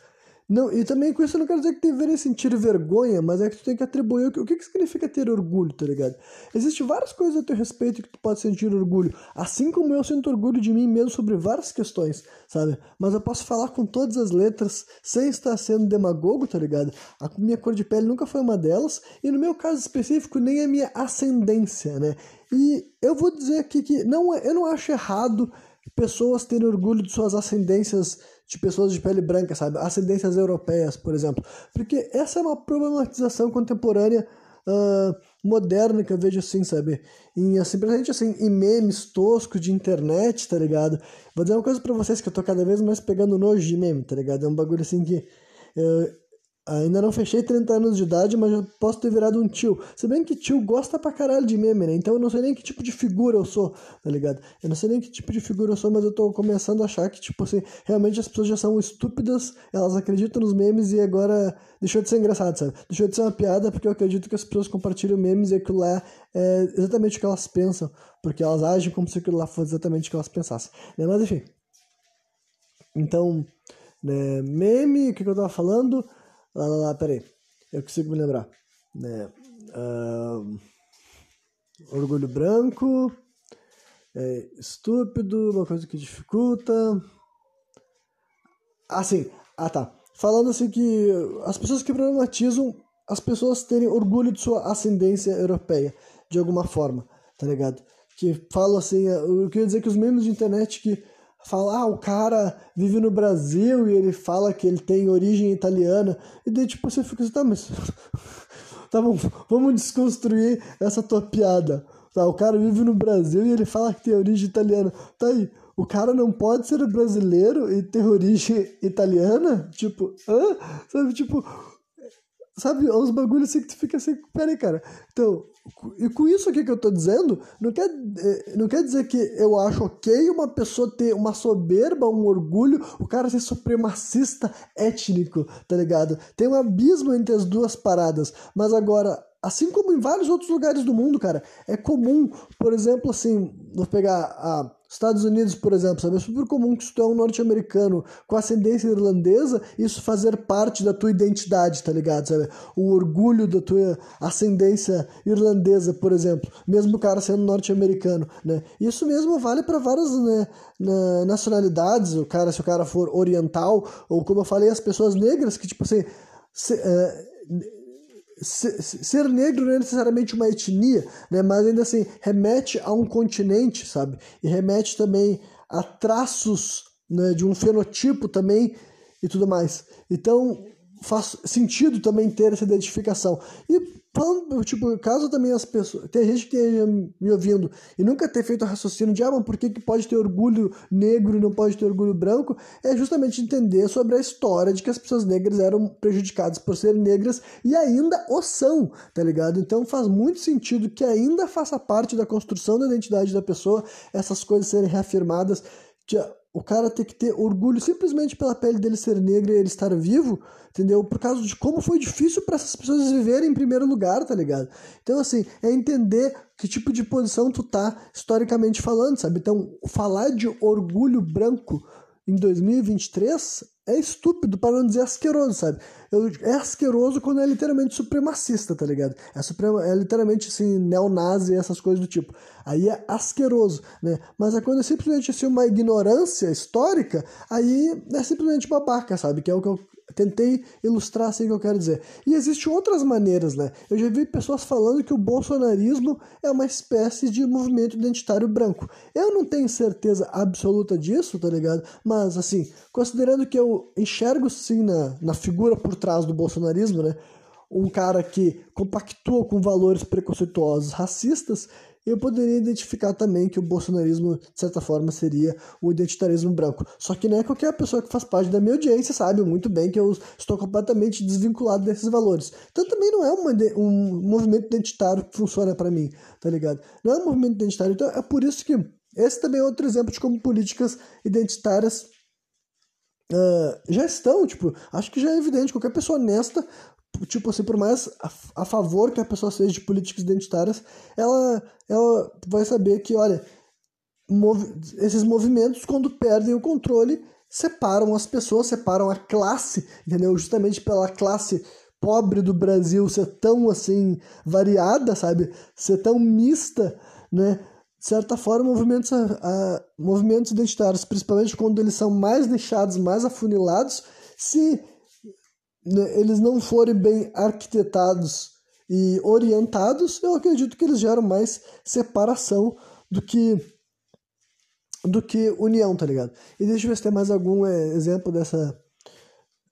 Não, e também com isso eu não quero dizer que deveria sentir vergonha, mas é que tu tem que atribuir o que, o que, significa ter orgulho, tá ligado? Existem várias coisas a teu respeito que tu pode sentir orgulho, assim como eu sinto orgulho de mim mesmo sobre várias questões, sabe? Mas eu posso falar com todas as letras sem estar sendo demagogo, tá ligado? A minha cor de pele nunca foi uma delas, e no meu caso específico, nem a minha ascendência, né? E eu vou dizer aqui que não, é, eu não acho errado pessoas terem orgulho de suas ascendências de pessoas de pele branca, sabe? Ascendências europeias, por exemplo. Porque essa é uma problematização contemporânea uh, moderna que eu vejo assim, sabe? Em, simplesmente assim, em memes toscos de internet, tá ligado? Vou dizer uma coisa pra vocês que eu tô cada vez mais pegando nojo de meme, tá ligado? É um bagulho assim que. Eu, Ainda não fechei 30 anos de idade, mas já posso ter virado um tio. Se bem que tio gosta pra caralho de meme, né? Então eu não sei nem que tipo de figura eu sou, tá ligado? Eu não sei nem que tipo de figura eu sou, mas eu tô começando a achar que, tipo assim, realmente as pessoas já são estúpidas, elas acreditam nos memes e agora deixou de ser engraçado, sabe? Deixou de ser uma piada porque eu acredito que as pessoas compartilham memes e aquilo lá é exatamente o que elas pensam, porque elas agem como se aquilo lá fosse exatamente o que elas pensassem. Né? Mas enfim. Então, né, meme, o que, que eu tava falando? Lá, lá, lá, peraí. Eu consigo me lembrar. Né? Uh, orgulho branco. É, estúpido, uma coisa que dificulta. Assim, ah tá. Falando assim que as pessoas que problematizam as pessoas terem orgulho de sua ascendência europeia, de alguma forma, tá ligado? Que falam assim, eu queria dizer que os memes de internet que fala, ah, o cara vive no Brasil e ele fala que ele tem origem italiana. E daí, tipo, você fica assim, tá, mas. tá bom, vamos desconstruir essa tua piada. Tá, o cara vive no Brasil e ele fala que tem origem italiana. Tá aí, o cara não pode ser brasileiro e ter origem italiana? Tipo, hã? Sabe, tipo. Sabe, uns bagulhos assim que tu fica assim, peraí, cara. Então, e com isso aqui que eu tô dizendo, não quer, eh, não quer dizer que eu acho ok uma pessoa ter uma soberba, um orgulho, o cara ser supremacista étnico, tá ligado? Tem um abismo entre as duas paradas. Mas agora, assim como em vários outros lugares do mundo, cara, é comum, por exemplo, assim, vou pegar a Estados Unidos, por exemplo, sabe? É super comum que se tu é um norte-americano com ascendência irlandesa, isso fazer parte da tua identidade, tá ligado? Sabe? O orgulho da tua ascendência irlandesa, por exemplo, mesmo o cara sendo norte-americano, né? Isso mesmo vale para várias né, nacionalidades, o cara, se o cara for oriental, ou como eu falei, as pessoas negras que, tipo assim, se, é, ser negro não é necessariamente uma etnia, né? Mas ainda assim, remete a um continente, sabe? E remete também a traços né, de um fenotipo também e tudo mais. Então, faz sentido também ter essa identificação. E Falando, tipo, caso também as pessoas. Tem gente que esteja me ouvindo e nunca ter feito o raciocínio de, ah, mas por que, que pode ter orgulho negro e não pode ter orgulho branco? É justamente entender sobre a história de que as pessoas negras eram prejudicadas por serem negras e ainda o são, tá ligado? Então faz muito sentido que ainda faça parte da construção da identidade da pessoa essas coisas serem reafirmadas. O cara tem que ter orgulho simplesmente pela pele dele ser negra e ele estar vivo, entendeu? Por causa de como foi difícil para essas pessoas viverem em primeiro lugar, tá ligado? Então, assim, é entender que tipo de posição tu tá historicamente falando, sabe? Então, falar de orgulho branco em 2023 é estúpido, para não dizer asqueroso, sabe? Eu, é asqueroso quando é literalmente supremacista, tá ligado? É, suprema, é literalmente assim, neonazi, essas coisas do tipo. Aí é asqueroso, né? Mas é quando é simplesmente assim, uma ignorância histórica, aí é simplesmente babaca, sabe? Que é o que eu tentei ilustrar assim que eu quero dizer. E existem outras maneiras, né? Eu já vi pessoas falando que o bolsonarismo é uma espécie de movimento identitário branco. Eu não tenho certeza absoluta disso, tá ligado? Mas, assim, considerando que eu enxergo sim na, na figura por trás do bolsonarismo, né? Um cara que compactua com valores preconceituosos racistas, eu poderia identificar também que o bolsonarismo, de certa forma, seria o identitarismo branco. Só que não é qualquer pessoa que faz parte da minha audiência sabe muito bem que eu estou completamente desvinculado desses valores. Então também não é uma, um movimento identitário que funciona para mim, tá ligado? Não é um movimento identitário. Então é por isso que esse também é outro exemplo de como políticas identitárias Uh, já estão, tipo, acho que já é evidente, qualquer pessoa honesta tipo assim, por mais a, a, favor que a pessoa seja de políticas identitárias, ela, ela vai saber que, olha, mov esses movimentos, quando perdem o controle, separam as pessoas, separam a classe, entendeu? Justamente pela classe pobre do Brasil ser tão, assim, variada, sabe? Ser tão mista, né? De certa forma, movimentos, a, a, movimentos identitários, principalmente quando eles são mais nichados, mais afunilados, se eles não forem bem arquitetados e orientados, eu acredito que eles geram mais separação do que do que união, tá ligado? E deixa eu ver se tem mais algum é, exemplo dessa.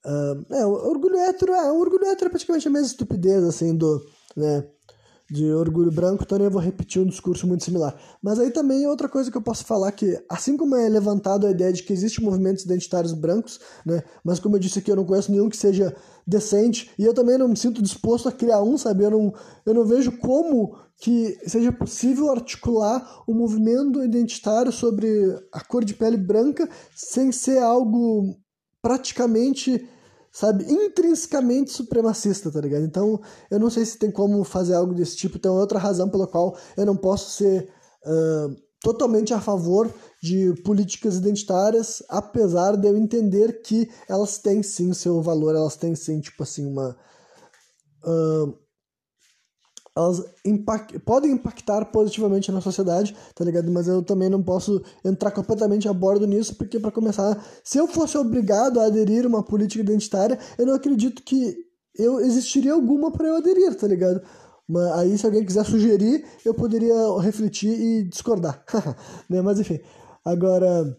Uh, é, o orgulho hétero, é, o orgulho hétero é praticamente a mesma estupidez, assim, do. Né, de orgulho branco, então eu vou repetir um discurso muito similar. Mas aí também outra coisa que eu posso falar que, assim como é levantado a ideia de que existem movimentos identitários brancos, né, mas como eu disse aqui, eu não conheço nenhum que seja decente, e eu também não me sinto disposto a criar um, sabe? Eu não, eu não vejo como que seja possível articular um movimento identitário sobre a cor de pele branca sem ser algo praticamente sabe, intrinsecamente supremacista, tá ligado? Então, eu não sei se tem como fazer algo desse tipo, então é outra razão pela qual eu não posso ser uh, totalmente a favor de políticas identitárias, apesar de eu entender que elas têm sim seu valor, elas têm sim, tipo assim, uma. Uh, elas impact, podem impactar positivamente na sociedade, tá ligado? Mas eu também não posso entrar completamente a bordo nisso, porque para começar, se eu fosse obrigado a aderir a uma política identitária, eu não acredito que eu existiria alguma para eu aderir, tá ligado? Mas aí se alguém quiser sugerir, eu poderia refletir e discordar, né? Mas enfim, agora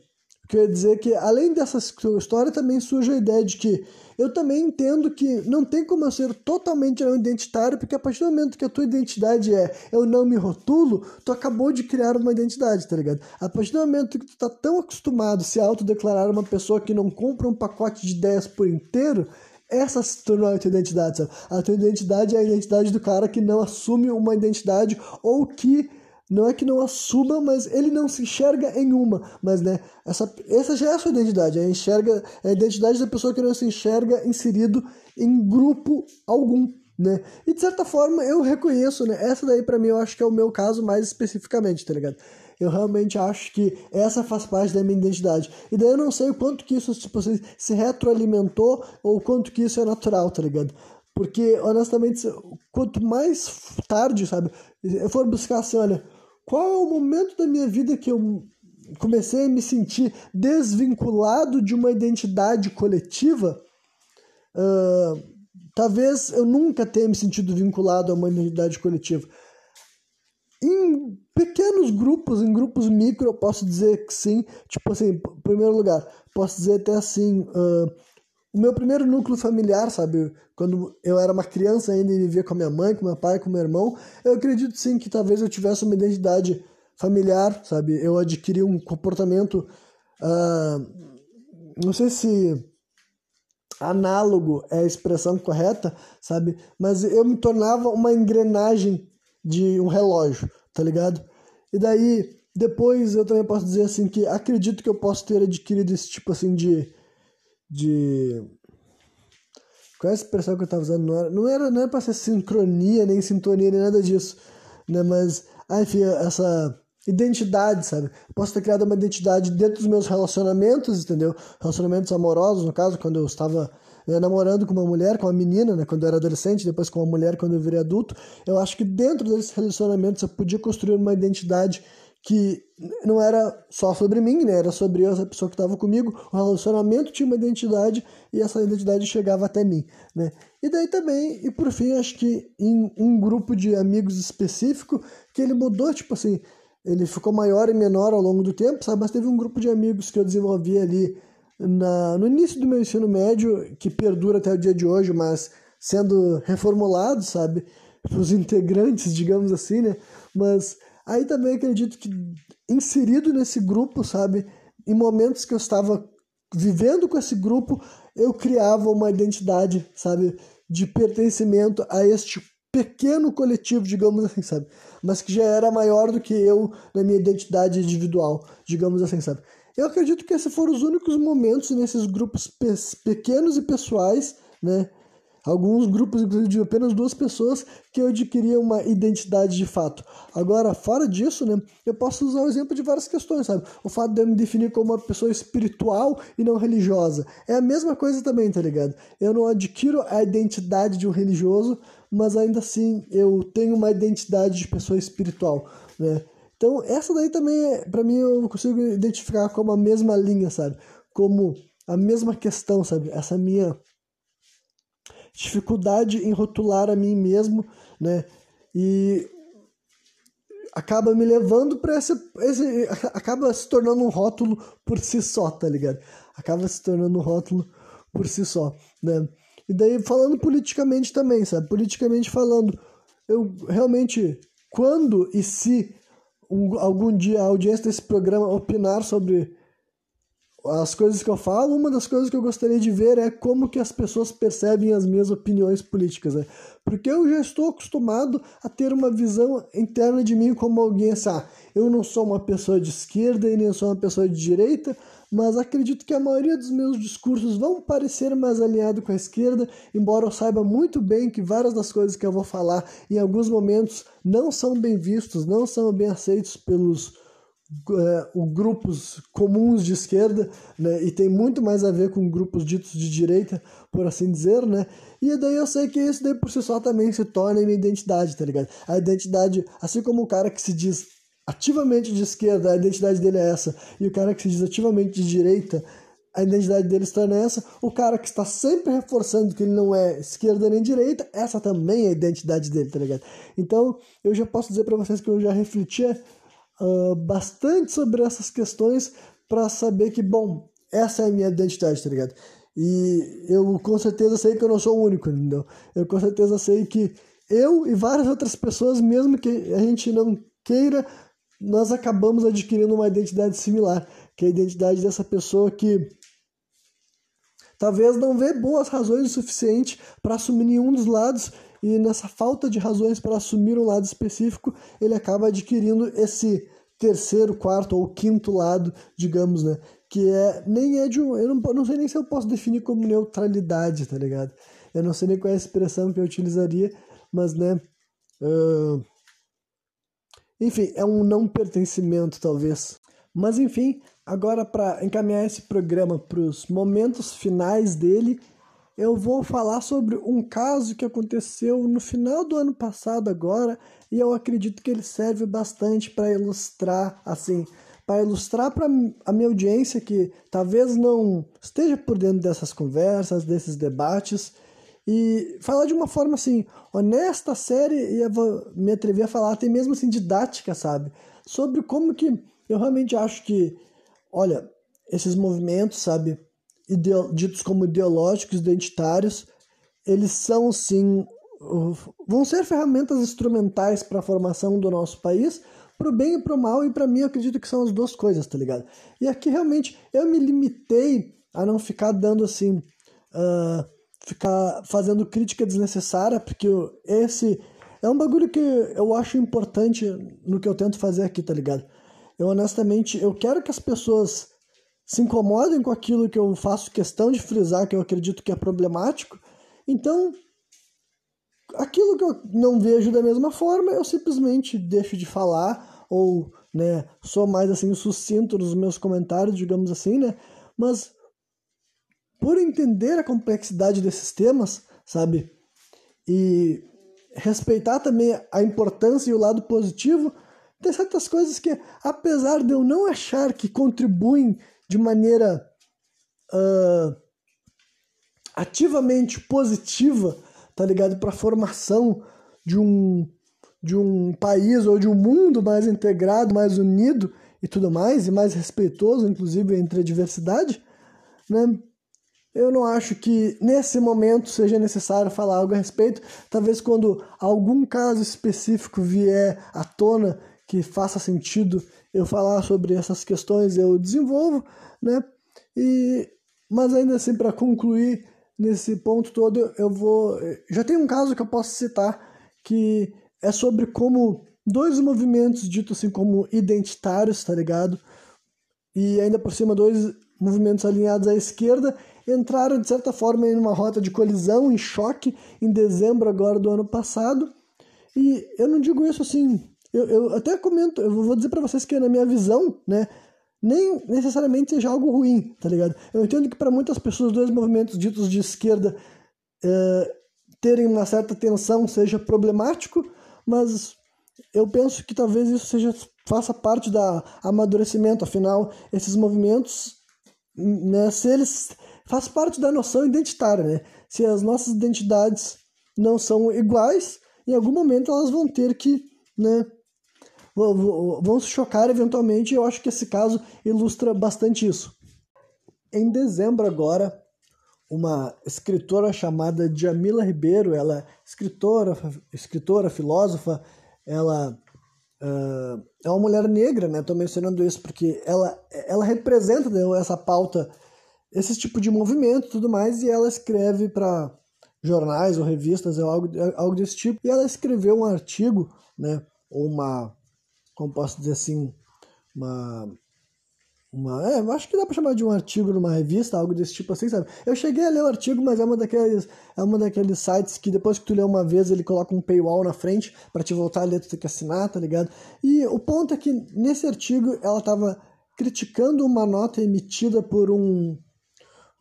Quer dizer que, além dessa história, também surge a ideia de que eu também entendo que não tem como eu ser totalmente não identitário, porque a partir do momento que a tua identidade é eu não me rotulo, tu acabou de criar uma identidade, tá ligado? A partir do momento que tu tá tão acostumado a se autodeclarar uma pessoa que não compra um pacote de ideias por inteiro, essa se tornou a tua identidade, sabe? A tua identidade é a identidade do cara que não assume uma identidade ou que não é que não assuma, mas ele não se enxerga em uma. Mas, né, essa, essa já é a sua identidade. É, enxerga, é a identidade da pessoa que não se enxerga inserido em grupo algum, né? E de certa forma eu reconheço, né? Essa daí para mim eu acho que é o meu caso mais especificamente, tá ligado? Eu realmente acho que essa faz parte da minha identidade. E daí eu não sei o quanto que isso tipo, se retroalimentou ou quanto que isso é natural, tá ligado? Porque, honestamente, quanto mais tarde, sabe, eu for buscar assim, olha, qual é o momento da minha vida que eu comecei a me sentir desvinculado de uma identidade coletiva? Uh, talvez eu nunca tenha me sentido vinculado a uma identidade coletiva. Em pequenos grupos, em grupos micro, eu posso dizer que sim. Tipo assim, em primeiro lugar, posso dizer até assim. Uh, o meu primeiro núcleo familiar, sabe? Quando eu era uma criança ainda e vivia com a minha mãe, com meu pai, com meu irmão, eu acredito sim que talvez eu tivesse uma identidade familiar, sabe? Eu adquiri um comportamento, uh, não sei se análogo é a expressão correta, sabe? Mas eu me tornava uma engrenagem de um relógio, tá ligado? E daí, depois eu também posso dizer assim que acredito que eu posso ter adquirido esse tipo assim de de. Qual é a expressão que eu estava usando? Não era, não era, não era para ser sincronia, nem sintonia, nem nada disso. Né? Mas, ah, enfim, essa identidade, sabe? posso ter criado uma identidade dentro dos meus relacionamentos, entendeu? Relacionamentos amorosos, no caso, quando eu estava né, namorando com uma mulher, com uma menina, né, quando eu era adolescente, depois com uma mulher quando eu virei adulto. Eu acho que dentro desses relacionamentos eu podia construir uma identidade que não era só sobre mim, né? Era sobre essa pessoa que estava comigo. O relacionamento tinha uma identidade e essa identidade chegava até mim, né? E daí também, e por fim, acho que em um grupo de amigos específico, que ele mudou, tipo assim, ele ficou maior e menor ao longo do tempo, sabe? Mas teve um grupo de amigos que eu desenvolvi ali na, no início do meu ensino médio, que perdura até o dia de hoje, mas sendo reformulado, sabe? Os integrantes, digamos assim, né? Mas Aí também acredito que inserido nesse grupo, sabe, em momentos que eu estava vivendo com esse grupo, eu criava uma identidade, sabe, de pertencimento a este pequeno coletivo, digamos assim, sabe? Mas que já era maior do que eu na minha identidade individual, digamos assim, sabe? Eu acredito que esses foram os únicos momentos nesses grupos pe pequenos e pessoais, né, Alguns grupos, inclusive, de apenas duas pessoas que eu adquiria uma identidade de fato. Agora, fora disso, né, eu posso usar o exemplo de várias questões, sabe? O fato de eu me definir como uma pessoa espiritual e não religiosa. É a mesma coisa também, tá ligado? Eu não adquiro a identidade de um religioso, mas ainda assim eu tenho uma identidade de pessoa espiritual, né? Então, essa daí também, para mim, eu consigo identificar como a mesma linha, sabe? Como a mesma questão, sabe? Essa minha dificuldade em rotular a mim mesmo, né? E acaba me levando para esse, esse. acaba se tornando um rótulo por si só, tá ligado? Acaba se tornando um rótulo por si só, né? E daí, falando politicamente também, sabe? Politicamente falando, eu realmente, quando e se um, algum dia a audiência desse programa opinar sobre as coisas que eu falo, uma das coisas que eu gostaria de ver é como que as pessoas percebem as minhas opiniões políticas, né? Porque eu já estou acostumado a ter uma visão interna de mim como alguém assim, ah, eu não sou uma pessoa de esquerda e nem sou uma pessoa de direita, mas acredito que a maioria dos meus discursos vão parecer mais alinhado com a esquerda, embora eu saiba muito bem que várias das coisas que eu vou falar em alguns momentos não são bem vistos, não são bem aceitos pelos é, grupos comuns de esquerda, né, e tem muito mais a ver com grupos ditos de direita, por assim dizer, né, e daí eu sei que isso daí por si só também se torna minha identidade, tá ligado? A identidade, assim como o cara que se diz ativamente de esquerda, a identidade dele é essa, e o cara que se diz ativamente de direita, a identidade dele se torna essa, o cara que está sempre reforçando que ele não é esquerda nem direita, essa também é a identidade dele, tá ligado? Então, eu já posso dizer para vocês que eu já refletia uh, bastante sobre essas questões para saber que, bom, essa é a minha identidade, tá ligado? E eu com certeza sei que eu não sou o único, entendeu? Eu com certeza sei que eu e várias outras pessoas, mesmo que a gente não queira, nós acabamos adquirindo uma identidade similar, que é a identidade dessa pessoa que talvez não vê boas razões o suficiente para assumir nenhum dos lados e nessa falta de razões para assumir um lado específico, ele acaba adquirindo esse terceiro, quarto ou quinto lado, digamos, né? Que é nem é de um. Eu não, não sei nem se eu posso definir como neutralidade, tá ligado? Eu não sei nem qual é a expressão que eu utilizaria, mas, né? Uh, enfim, é um não pertencimento, talvez. Mas, enfim, agora para encaminhar esse programa para os momentos finais dele, eu vou falar sobre um caso que aconteceu no final do ano passado agora e eu acredito que ele serve bastante para ilustrar assim, para ilustrar para a minha audiência que talvez não esteja por dentro dessas conversas, desses debates e falar de uma forma assim honesta, séria e eu vou me atrever a falar até mesmo assim didática, sabe? Sobre como que eu realmente acho que, olha, esses movimentos, sabe, ditos como ideológicos, identitários, eles são sim vão ser ferramentas instrumentais para a formação do nosso país, para o bem e para o mal, e para mim eu acredito que são as duas coisas, tá ligado? E aqui realmente eu me limitei a não ficar dando assim, uh, ficar fazendo crítica desnecessária, porque esse é um bagulho que eu acho importante no que eu tento fazer aqui, tá ligado? Eu honestamente, eu quero que as pessoas se incomodem com aquilo que eu faço questão de frisar, que eu acredito que é problemático. Então, aquilo que eu não vejo da mesma forma, eu simplesmente deixo de falar ou, né, sou mais assim sucinto nos meus comentários, digamos assim, né? Mas por entender a complexidade desses temas, sabe? E respeitar também a importância e o lado positivo, tem certas coisas que, apesar de eu não achar que contribuem de maneira uh, ativamente positiva, tá ligado? Para a formação de um, de um país ou de um mundo mais integrado, mais unido e tudo mais, e mais respeitoso, inclusive, entre a diversidade, né? Eu não acho que nesse momento seja necessário falar algo a respeito. Talvez quando algum caso específico vier à tona que faça sentido eu falar sobre essas questões, eu desenvolvo, né? E mas ainda assim para concluir nesse ponto todo, eu vou já tem um caso que eu posso citar que é sobre como dois movimentos ditos assim como identitários, tá ligado? E ainda por cima dois movimentos alinhados à esquerda entraram de certa forma em uma rota de colisão, em choque, em dezembro agora do ano passado. E eu não digo isso assim, eu, eu até comento, eu vou dizer para vocês que na minha visão, né, nem necessariamente seja algo ruim, tá ligado? Eu entendo que para muitas pessoas dois movimentos ditos de esquerda é, terem uma certa tensão seja problemático, mas eu penso que talvez isso seja faça parte da amadurecimento, afinal esses movimentos, né, se eles faz parte da noção identitária, né? Se as nossas identidades não são iguais, em algum momento elas vão ter que, né, vão se chocar eventualmente, e eu acho que esse caso ilustra bastante isso. Em dezembro agora, uma escritora chamada Jamila Ribeiro, ela é escritora, escritora, filósofa, ela uh, é uma mulher negra, né? Estou mencionando isso porque ela, ela representa né, essa pauta, esse tipo de movimento e tudo mais, e ela escreve para jornais ou revistas, ou algo, algo desse tipo. E ela escreveu um artigo, né? Uma, como posso dizer assim, uma uma, é, acho que dá pra chamar de um artigo numa revista, algo desse tipo assim, sabe? Eu cheguei a ler o artigo, mas é uma daqueles, é uma daqueles sites que depois que tu lê uma vez, ele coloca um paywall na frente para te voltar a ler, tu tem que assinar, tá ligado? E o ponto é que nesse artigo ela tava criticando uma nota emitida por um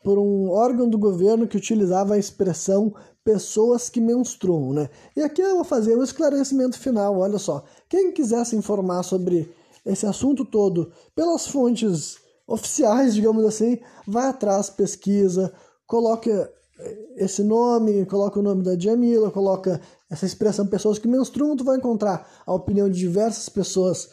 por um órgão do governo que utilizava a expressão pessoas que menstruam, né? E aqui eu vou fazer um esclarecimento final, olha só. Quem quiser se informar sobre esse assunto todo pelas fontes oficiais, digamos assim, vai atrás, pesquisa, coloca esse nome, coloca o nome da Jamila, coloca essa expressão pessoas que menstruam, tu vai encontrar a opinião de diversas pessoas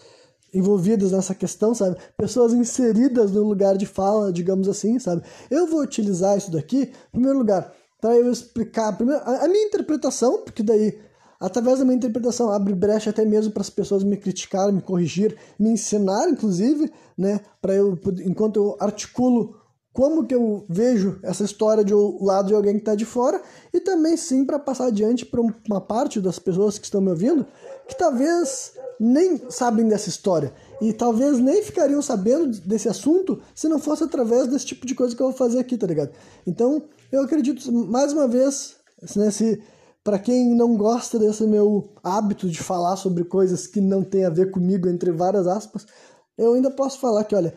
envolvidas nessa questão, sabe? Pessoas inseridas no lugar de fala, digamos assim, sabe? Eu vou utilizar isso daqui, em primeiro lugar, para eu explicar primeiro, a minha interpretação, porque daí através da minha interpretação, abre brecha até mesmo para as pessoas me criticar, me corrigir, me ensinar, inclusive, né, para eu, enquanto eu articulo como que eu vejo essa história de um lado de alguém que está de fora, e também sim para passar adiante para uma parte das pessoas que estão me ouvindo, que talvez nem sabem dessa história, e talvez nem ficariam sabendo desse assunto se não fosse através desse tipo de coisa que eu vou fazer aqui, tá ligado? Então, eu acredito, mais uma vez, nesse para quem não gosta desse meu hábito de falar sobre coisas que não tem a ver comigo, entre várias aspas, eu ainda posso falar que, olha,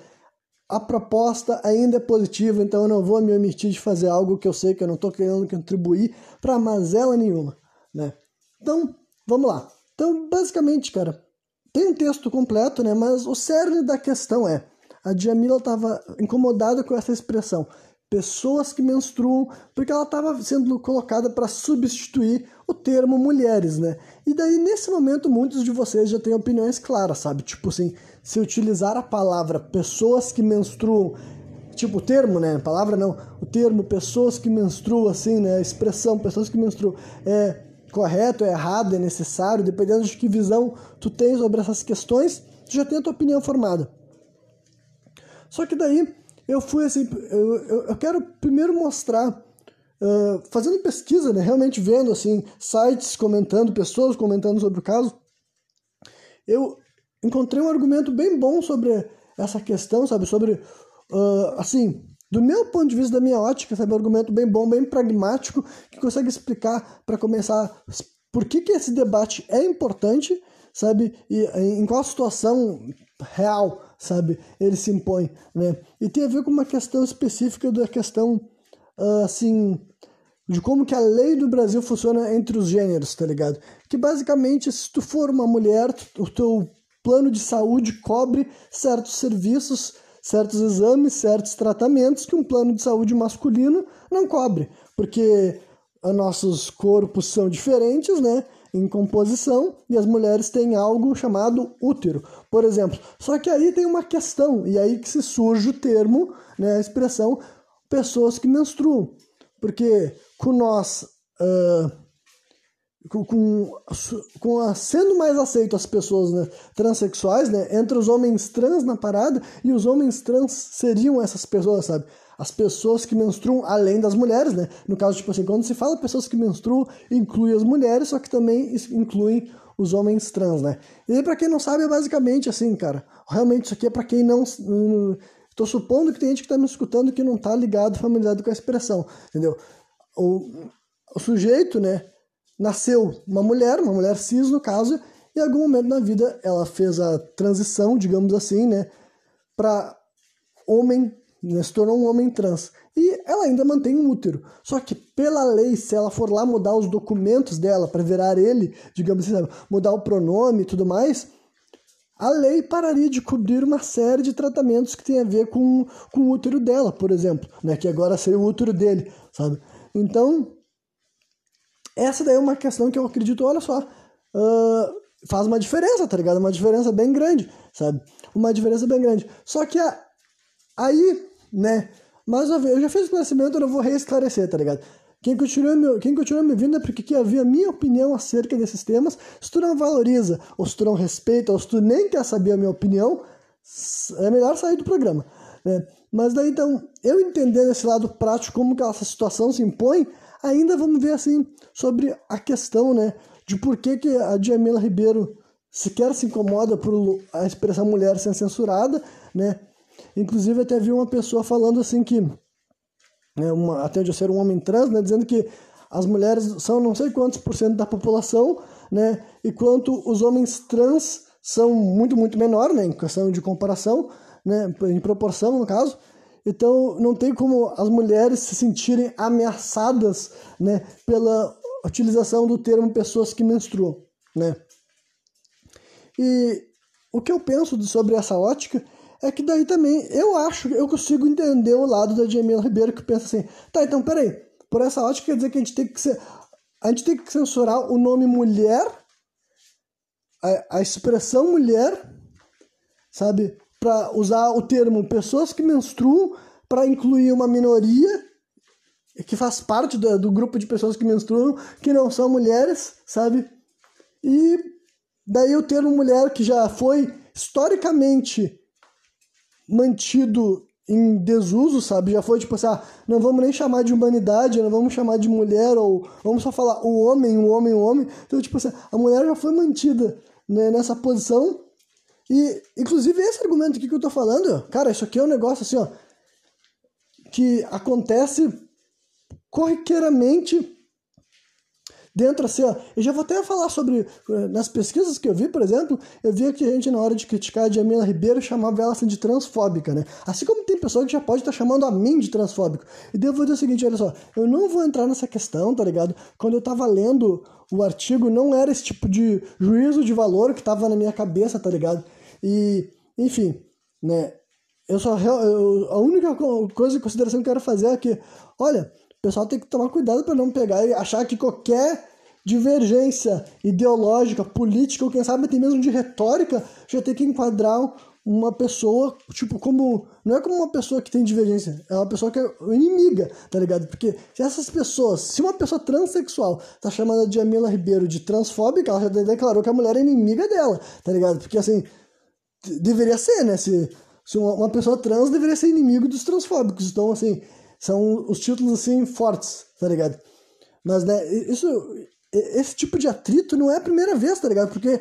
a proposta ainda é positiva, então eu não vou me omitir de fazer algo que eu sei que eu não estou querendo contribuir para mazela nenhuma, né? Então, vamos lá. Então, basicamente, cara, tem um texto completo, né? Mas o cerne da questão é, a Djamila estava incomodada com essa expressão pessoas que menstruam, porque ela estava sendo colocada para substituir o termo mulheres, né? E daí, nesse momento, muitos de vocês já têm opiniões claras, sabe? Tipo assim, se utilizar a palavra pessoas que menstruam, tipo o termo, né? Palavra não, o termo pessoas que menstruam, assim, né? A expressão pessoas que menstruam é correto, é errado, é necessário, dependendo de que visão tu tens sobre essas questões, tu já tem a tua opinião formada. Só que daí eu fui assim, eu, eu, quero primeiro mostrar, uh, fazendo pesquisa, né, realmente vendo assim, sites comentando, pessoas comentando sobre o caso, eu encontrei um argumento bem bom sobre essa questão, sabe, sobre, uh, assim, do meu ponto de vista, da minha ótica, sabe, um argumento bem bom, bem pragmático, que consegue explicar, para começar, por que, que esse debate é importante, sabe, e em qual situação real sabe? Ele se impõe, né? E tem a ver com uma questão específica da questão, uh, assim, de como que a lei do Brasil funciona entre os gêneros, tá ligado? Que basicamente, se tu for uma mulher, o teu plano de saúde cobre certos serviços, certos exames, certos tratamentos que um plano de saúde masculino não cobre, porque nossos corpos são diferentes, né? Em composição e as mulheres têm algo chamado útero, por exemplo. Só que aí tem uma questão, e aí que se surge o termo, né, a expressão pessoas que menstruam. Porque com nós, uh, com, com, a, sendo mais aceito as pessoas né, transexuais, né, entre os homens trans na parada, e os homens trans seriam essas pessoas, sabe? As pessoas que menstruam além das mulheres, né? No caso, tipo assim, quando se fala pessoas que menstruam, inclui as mulheres, só que também incluem os homens trans, né? E para quem não sabe, é basicamente assim, cara. Realmente isso aqui é para quem não. Estou supondo que tem gente que está me escutando que não está ligado, familiarizado com a expressão, entendeu? O, o sujeito, né? Nasceu uma mulher, uma mulher cis no caso, e em algum momento na vida ela fez a transição, digamos assim, né? Para homem né, se tornou um homem trans. E ela ainda mantém um útero. Só que, pela lei, se ela for lá mudar os documentos dela para virar ele, digamos assim, mudar o pronome e tudo mais, a lei pararia de cobrir uma série de tratamentos que tem a ver com, com o útero dela, por exemplo, né? que agora seria o útero dele, sabe? Então, essa daí é uma questão que eu acredito, olha só, uh, faz uma diferença, tá ligado? Uma diferença bem grande, sabe? Uma diferença bem grande. Só que a, aí né? Mas eu já fiz o esclarecimento, eu não vou reesclarecer, tá ligado? Quem continua, me, quem continua me vindo é porque quer ouvir a minha opinião acerca desses temas. Se tu não valoriza, ou se tu não respeita, ou se tu nem quer saber a minha opinião, é melhor sair do programa. Né? Mas daí então, eu entendendo esse lado prático, como que essa situação se impõe, ainda vamos ver assim sobre a questão né, de por que, que a Djamila Ribeiro sequer se incomoda por a expressão mulher ser censurada, né? Inclusive até vi uma pessoa falando assim que né, uma, até de eu ser um homem trans, né, dizendo que as mulheres são não sei quantos por cento da população, né, e quanto os homens trans são muito, muito menor, né, em questão de comparação, né, em proporção, no caso. Então, não tem como as mulheres se sentirem ameaçadas, né, pela utilização do termo pessoas que menstruam, né. E o que eu penso sobre essa ótica é que daí também eu acho, eu consigo entender o lado da Jamila Ribeiro que pensa assim, tá, então peraí, por essa ótica quer dizer que a gente tem que ser, a gente tem que censurar o nome mulher, a, a expressão mulher, sabe, para usar o termo pessoas que menstruam para incluir uma minoria que faz parte do, do grupo de pessoas que menstruam que não são mulheres, sabe? E daí o termo mulher que já foi historicamente mantido em desuso, sabe? Já foi tipo assim, ah, não vamos nem chamar de humanidade, não vamos chamar de mulher, ou vamos só falar o homem, o homem, o homem. Então, tipo assim, a mulher já foi mantida né, nessa posição. E, inclusive, esse argumento aqui que eu tô falando, cara, isso aqui é um negócio assim, ó, que acontece corriqueiramente dentro assim, ó, eu já vou até falar sobre, eh, nas pesquisas que eu vi, por exemplo, eu vi que a gente na hora de criticar a Jamila Ribeiro chamava ela assim de transfóbica, né? Assim como tem pessoa que já pode estar tá chamando a mim de transfóbico. E vou dizer o seguinte, olha só, eu não vou entrar nessa questão, tá ligado? Quando eu tava lendo o artigo, não era esse tipo de juízo de valor que tava na minha cabeça, tá ligado? E, enfim, né? Eu só, eu, a única coisa de consideração que eu quero fazer é que, olha, o pessoal tem que tomar cuidado para não pegar e achar que qualquer divergência ideológica, política, ou quem sabe até mesmo de retórica, já tem que enquadrar uma pessoa, tipo, como. Não é como uma pessoa que tem divergência, é uma pessoa que é inimiga, tá ligado? Porque se essas pessoas, se uma pessoa transexual tá chamando a Jamila Ribeiro de transfóbica, ela já declarou que a mulher é inimiga dela, tá ligado? Porque assim, deveria ser, né? Se, se uma, uma pessoa trans deveria ser inimigo dos transfóbicos. Então, assim, são os títulos assim fortes, tá ligado? Mas, né, isso esse tipo de atrito não é a primeira vez, tá ligado? Porque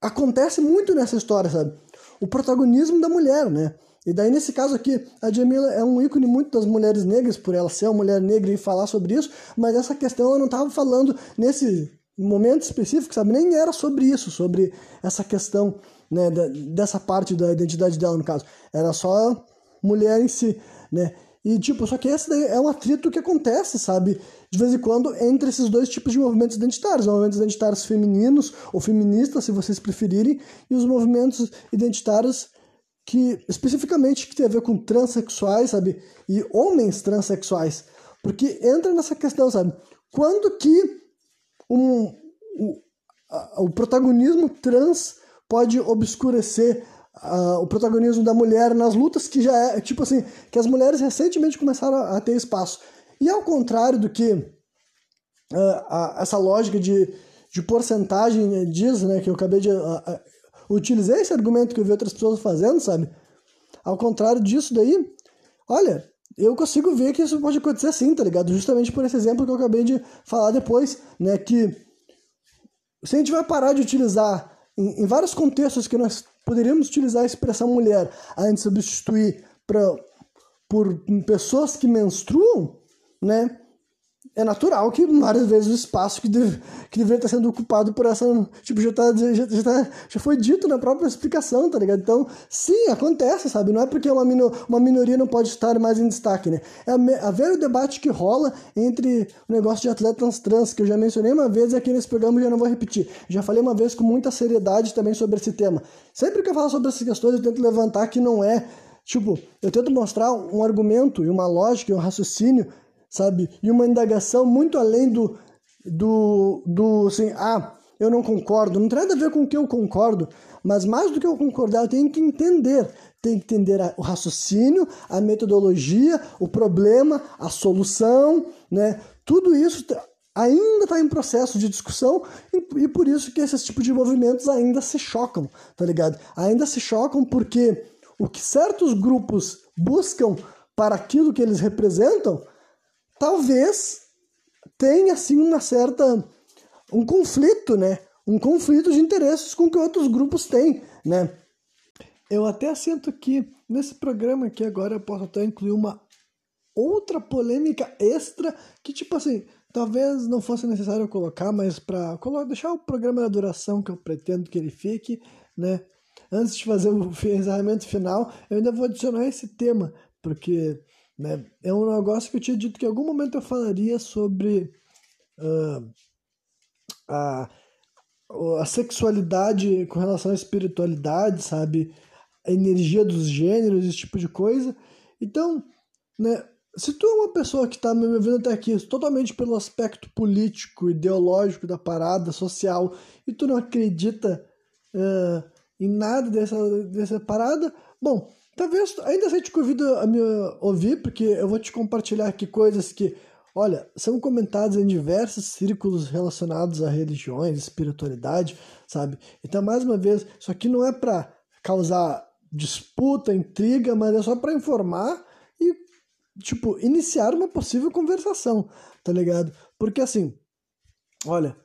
acontece muito nessa história, sabe? O protagonismo da mulher, né? E daí, nesse caso aqui, a Jamila é um ícone muito das mulheres negras, por ela ser uma mulher negra e falar sobre isso, mas essa questão eu não estava falando nesse momento específico, sabe? Nem era sobre isso, sobre essa questão, né, dessa parte da identidade dela, no caso. Era só mulher em si, né? E, tipo, só que esse daí é um atrito que acontece, sabe? De vez em quando, entre esses dois tipos de movimentos identitários. Movimentos identitários femininos, ou feministas, se vocês preferirem, e os movimentos identitários que, especificamente, que tem a ver com transexuais, sabe? E homens transexuais. Porque entra nessa questão, sabe? Quando que um, o, a, o protagonismo trans pode obscurecer uh, o protagonismo da mulher nas lutas que já é, tipo assim, que as mulheres recentemente começaram a, a ter espaço. E ao contrário do que uh, a, essa lógica de, de porcentagem né, diz, né, que eu acabei de. Uh, utilizei esse argumento que eu vi outras pessoas fazendo, sabe? Ao contrário disso daí, olha, eu consigo ver que isso pode acontecer sim, tá ligado? Justamente por esse exemplo que eu acabei de falar depois, né? Que se a gente vai parar de utilizar em, em vários contextos que nós poderíamos utilizar a expressão mulher antes de substituir pra, por pessoas que menstruam, né? É natural que várias vezes o espaço que, deve, que deveria estar sendo ocupado por essa. Tipo, já, tá, já, já, tá, já foi dito na própria explicação, tá ligado? Então, sim, acontece, sabe? Não é porque uma, minor, uma minoria não pode estar mais em destaque, né? É a, ver o debate que rola entre o negócio de atletas trans, que eu já mencionei uma vez aqui nesse programa já não vou repetir. Já falei uma vez com muita seriedade também sobre esse tema. Sempre que eu falo sobre essas questões, eu tento levantar que não é. Tipo, eu tento mostrar um argumento e uma lógica e um raciocínio sabe? E uma indagação muito além do, do, do assim, ah, eu não concordo, não tem nada a ver com o que eu concordo, mas mais do que eu concordar, eu tenho que entender. Tenho que entender o raciocínio, a metodologia, o problema, a solução, né? Tudo isso ainda está em processo de discussão e, e, por isso que esses tipos de movimentos ainda se chocam, tá ligado? Ainda se chocam porque o que certos grupos buscam para aquilo que eles representam, talvez tenha assim uma certa um conflito, né? Um conflito de interesses com que outros grupos têm, né? Eu até sinto que nesse programa aqui agora eu posso até incluir uma outra polêmica extra que tipo assim, talvez não fosse necessário colocar, mas para deixar o programa na duração que eu pretendo que ele fique, né? Antes de fazer o encerramento final, eu ainda vou adicionar esse tema, porque né, é um negócio que eu tinha dito que em algum momento eu falaria sobre uh, a, a sexualidade com relação à espiritualidade, sabe? A energia dos gêneros, esse tipo de coisa. Então, né, se tu é uma pessoa que está me ouvindo até aqui totalmente pelo aspecto político, ideológico da parada, social, e tu não acredita uh, em nada dessa, dessa parada, bom, talvez ainda assim te convido a me ouvir, porque eu vou te compartilhar aqui coisas que Olha, são comentados em diversos círculos relacionados a religiões, espiritualidade, sabe? Então, mais uma vez, isso aqui não é para causar disputa, intriga, mas é só para informar e, tipo, iniciar uma possível conversação, tá ligado? Porque assim, olha,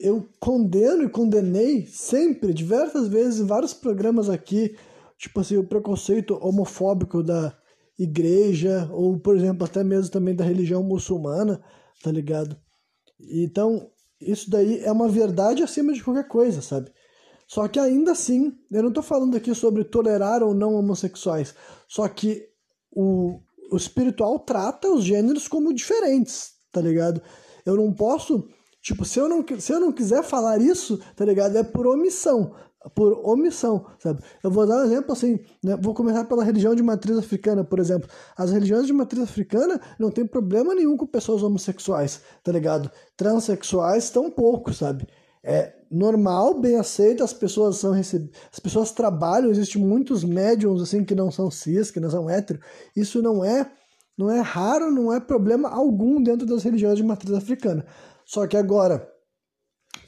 eu condeno e condenei sempre, diversas vezes, em vários programas aqui, tipo assim, o preconceito homofóbico da igreja, ou por exemplo, até mesmo também da religião muçulmana, tá ligado? Então, isso daí é uma verdade acima de qualquer coisa, sabe? Só que ainda assim, eu não tô falando aqui sobre tolerar ou não homossexuais, só que o, o espiritual trata os gêneros como diferentes, tá ligado? Eu não posso, tipo, se eu não, se eu não quiser falar isso, tá ligado? É por omissão por omissão, sabe? Eu vou dar um exemplo assim, né? vou começar pela religião de matriz africana, por exemplo. As religiões de matriz africana não tem problema nenhum com pessoas homossexuais, tá ligado? Transexuais tão pouco, sabe? É normal, bem aceito, as pessoas são receb... as pessoas trabalham, existem muitos médiums assim que não são cis, que não são hétero. Isso não é não é raro, não é problema algum dentro das religiões de matriz africana. Só que agora,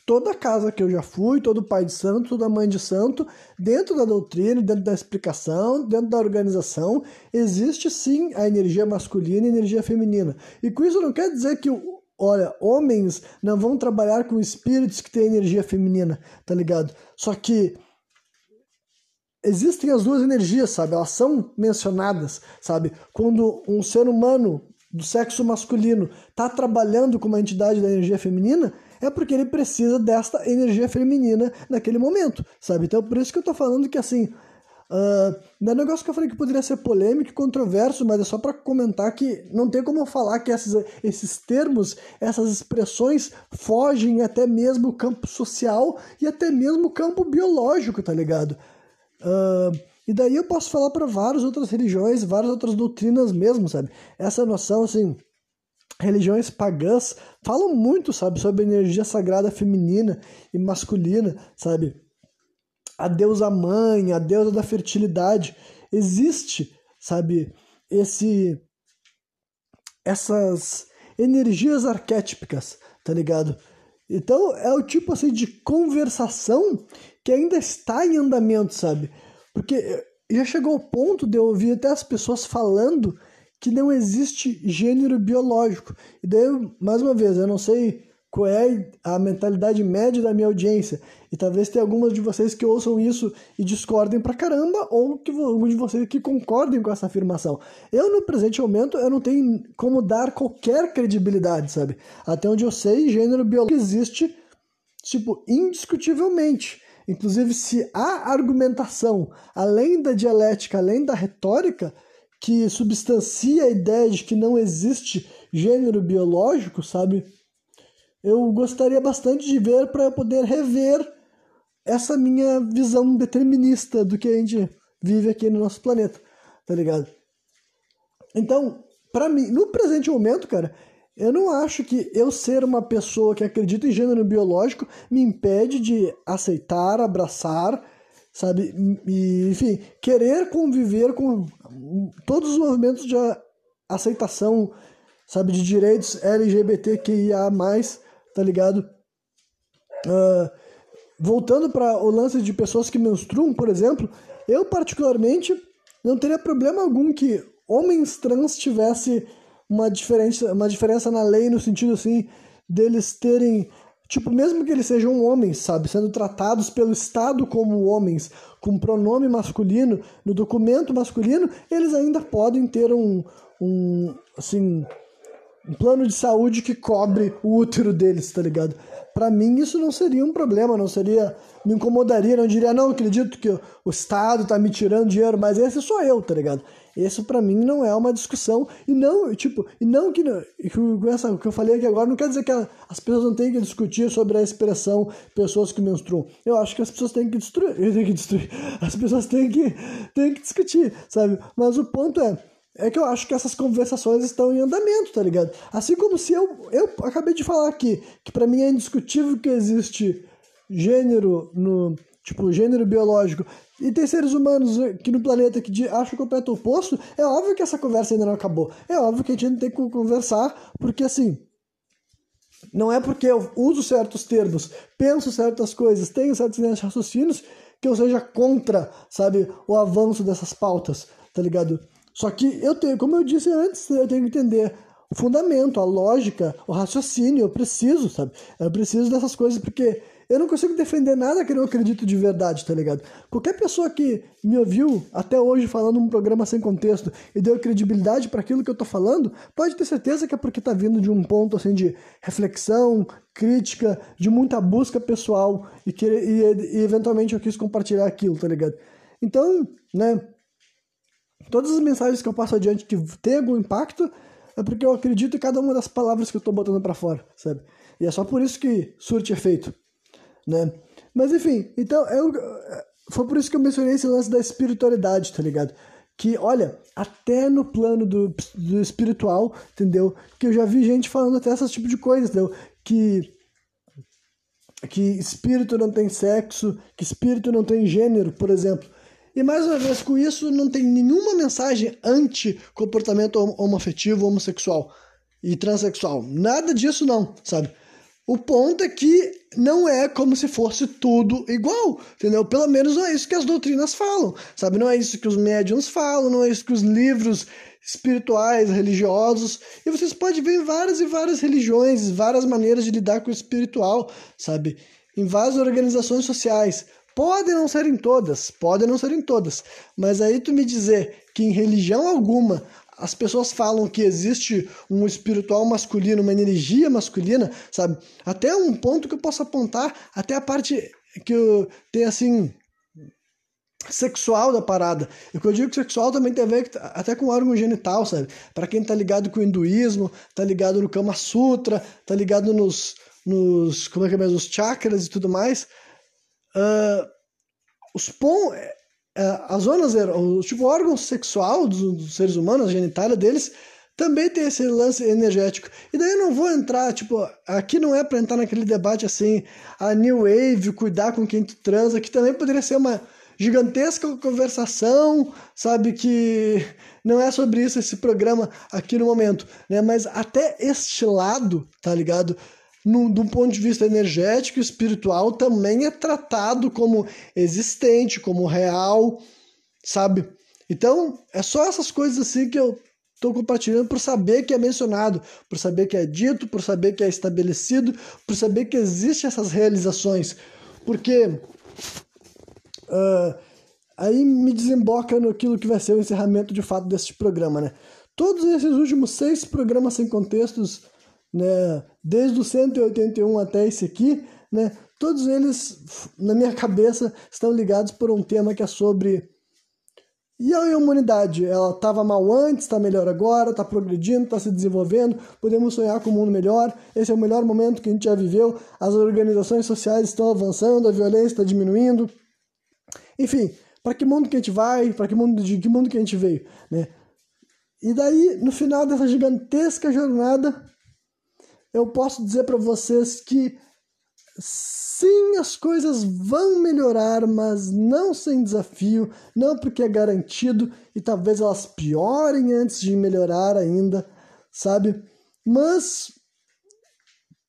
toda casa que eu já fui, todo pai de santo, toda mãe de santo, dentro da doutrina, dentro da explicação, dentro da organização, existe sim a energia masculina e a energia feminina. E com isso não quer dizer que, olha, homens não vão trabalhar com espíritos que têm energia feminina, tá ligado? Só que existem as duas energias, sabe? Elas são mencionadas, sabe? Quando um ser humano do sexo masculino está trabalhando com uma entidade da energia feminina, é porque ele precisa desta energia feminina naquele momento, sabe? Então, por isso que eu tô falando que, assim, uh, é um negócio que eu falei que poderia ser polêmico e controverso, mas é só para comentar que não tem como falar que esses, esses termos, essas expressões fogem até mesmo o campo social e até mesmo o campo biológico, tá ligado? Uh, e daí eu posso falar para várias outras religiões, várias outras doutrinas mesmo, sabe? Essa noção, assim, religiões pagãs falam muito, sabe, sobre a energia sagrada feminina e masculina, sabe? A deusa mãe, a deusa da fertilidade. Existe, sabe, esse essas energias arquétipicas, tá ligado? Então é o tipo assim de conversação que ainda está em andamento, sabe? Porque já chegou ao ponto de eu ouvir até as pessoas falando que não existe gênero biológico. E daí, mais uma vez, eu não sei qual é a mentalidade média da minha audiência. E talvez tenha algumas de vocês que ouçam isso e discordem pra caramba, ou que alguns de vocês que concordem com essa afirmação. Eu, no presente momento, eu não tenho como dar qualquer credibilidade, sabe? Até onde eu sei, gênero biológico existe, tipo, indiscutivelmente. Inclusive, se há argumentação, além da dialética, além da retórica, que substancia a ideia de que não existe gênero biológico, sabe? Eu gostaria bastante de ver para poder rever essa minha visão determinista do que a gente vive aqui no nosso planeta, tá ligado? Então, para mim, no presente momento, cara, eu não acho que eu ser uma pessoa que acredita em gênero biológico me impede de aceitar, abraçar, sabe? E, enfim, querer conviver com todos os movimentos de aceitação, sabe? De direitos LGBTQIA, tá ligado? Uh, voltando para o lance de pessoas que menstruam, por exemplo, eu particularmente não teria problema algum que homens trans tivessem uma diferença, uma diferença na lei no sentido assim deles terem tipo mesmo que eles sejam homens, sabe, sendo tratados pelo Estado como homens, com pronome masculino no documento masculino, eles ainda podem ter um, um assim um plano de saúde que cobre o útero deles, tá ligado? Para mim isso não seria um problema, não seria me incomodaria, não diria não acredito que o Estado tá me tirando dinheiro, mas esse sou eu, tá ligado? Isso para mim não é uma discussão e não, tipo, e não que, que essa o que eu falei aqui agora não quer dizer que as pessoas não têm que discutir sobre a expressão pessoas que menstruam. Eu acho que as pessoas têm que destruir, têm que destruir. As pessoas têm que têm que discutir, sabe? Mas o ponto é é que eu acho que essas conversações estão em andamento, tá ligado? Assim como se eu eu acabei de falar aqui que para mim é indiscutível que existe gênero no tipo gênero biológico e tem seres humanos aqui no planeta que acham o completo oposto, é óbvio que essa conversa ainda não acabou. É óbvio que a gente ainda tem que conversar, porque assim, não é porque eu uso certos termos, penso certas coisas, tenho certos raciocínios, que eu seja contra, sabe, o avanço dessas pautas, tá ligado? Só que eu tenho, como eu disse antes, eu tenho que entender o fundamento, a lógica, o raciocínio, eu preciso, sabe? Eu preciso dessas coisas porque eu não consigo defender nada que eu não acredito de verdade, tá ligado? Qualquer pessoa que me ouviu até hoje falando um programa sem contexto e deu credibilidade para aquilo que eu tô falando, pode ter certeza que é porque tá vindo de um ponto assim de reflexão, crítica, de muita busca pessoal e que e, e eventualmente eu quis compartilhar aquilo, tá ligado? Então, né, todas as mensagens que eu passo adiante que tem algum impacto é porque eu acredito em cada uma das palavras que eu tô botando para fora, sabe? E é só por isso que surte efeito né? Mas enfim, então eu, foi por isso que eu mencionei esse lance da espiritualidade, tá ligado? Que, olha, até no plano do, do espiritual, entendeu? Que eu já vi gente falando até esse tipo de coisa, entendeu? Que, que espírito não tem sexo, que espírito não tem gênero, por exemplo. E mais uma vez, com isso, não tem nenhuma mensagem anti-comportamento homoafetivo, homossexual e transexual. Nada disso não, sabe? O ponto é que não é como se fosse tudo igual, entendeu? Pelo menos não é isso que as doutrinas falam, sabe? Não é isso que os médiums falam, não é isso que os livros espirituais, religiosos, e vocês podem ver em várias e várias religiões, várias maneiras de lidar com o espiritual, sabe? Em várias organizações sociais. Podem não serem todas, podem não serem todas, mas aí tu me dizer que em religião alguma as pessoas falam que existe um espiritual masculino, uma energia masculina, sabe? Até um ponto que eu posso apontar, até a parte que eu tem assim sexual da parada. E que eu digo que sexual também tem a ver até com o órgão genital, sabe? Para quem tá ligado com o hinduísmo, tá ligado no Kama Sutra, tá ligado nos nos como é que é mesmo, os chakras e tudo mais, uh, os pon as zonas, o tipo órgão sexual dos, dos, seres humanos, a genitália deles, também tem esse lance energético. E daí eu não vou entrar, tipo, aqui não é para entrar naquele debate assim, a New Wave, cuidar com quem tu transa, que também poderia ser uma gigantesca conversação, sabe, que não é sobre isso esse programa aqui no momento, né? Mas até este lado, tá ligado? No, do ponto de vista energético e espiritual, também é tratado como existente, como real, sabe? Então, é só essas coisas assim que eu estou compartilhando por saber que é mencionado, por saber que é dito, por saber que é estabelecido, por saber que existem essas realizações. Porque uh, aí me desemboca no aquilo que vai ser o encerramento de fato desse programa, né? Todos esses últimos seis programas sem contextos né? Desde o 181 até esse aqui, né? Todos eles, na minha cabeça, estão ligados por um tema que é sobre e a humanidade, ela estava mal antes, está melhor agora, está progredindo, está se desenvolvendo, podemos sonhar com um mundo melhor, esse é o melhor momento que a gente já viveu, as organizações sociais estão avançando, a violência está diminuindo. Enfim, para que mundo que a gente vai, para que mundo de que mundo que a gente veio, né? E daí, no final dessa gigantesca jornada, eu posso dizer para vocês que sim, as coisas vão melhorar, mas não sem desafio, não porque é garantido e talvez elas piorem antes de melhorar ainda, sabe? Mas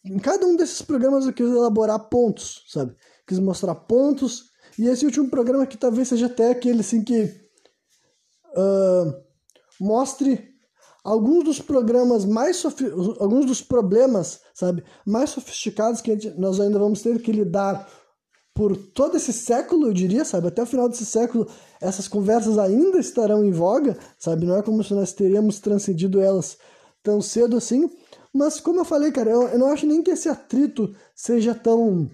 em cada um desses programas eu quis elaborar pontos, sabe? Quis mostrar pontos. E esse último programa aqui talvez seja até aquele assim que uh, mostre alguns dos programas mais alguns dos problemas, sabe, mais sofisticados que gente, nós ainda vamos ter que lidar por todo esse século, eu diria, sabe, até o final desse século, essas conversas ainda estarão em voga, sabe, não é como se nós teríamos transcendido elas tão cedo assim, mas como eu falei, cara, eu, eu não acho nem que esse atrito seja tão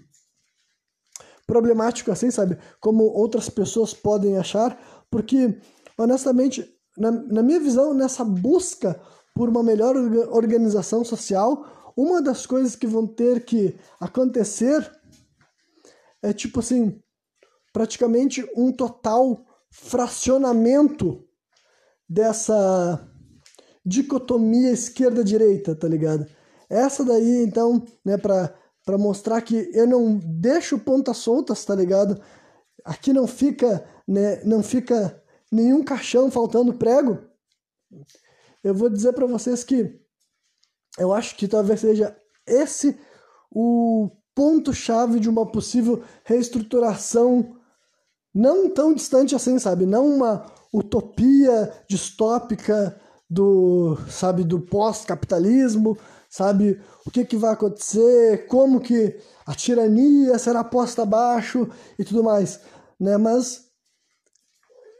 problemático assim, sabe, como outras pessoas podem achar, porque honestamente na, na minha visão, nessa busca por uma melhor organização social, uma das coisas que vão ter que acontecer é tipo assim, praticamente um total fracionamento dessa dicotomia esquerda-direita, tá ligado? Essa daí, então, né, pra, pra mostrar que eu não deixo pontas soltas, tá ligado? Aqui não fica, né, não fica nenhum caixão faltando prego, eu vou dizer para vocês que eu acho que talvez seja esse o ponto-chave de uma possível reestruturação não tão distante assim, sabe? Não uma utopia distópica do, sabe, do pós-capitalismo, sabe? O que, que vai acontecer, como que a tirania será posta abaixo e tudo mais, né? Mas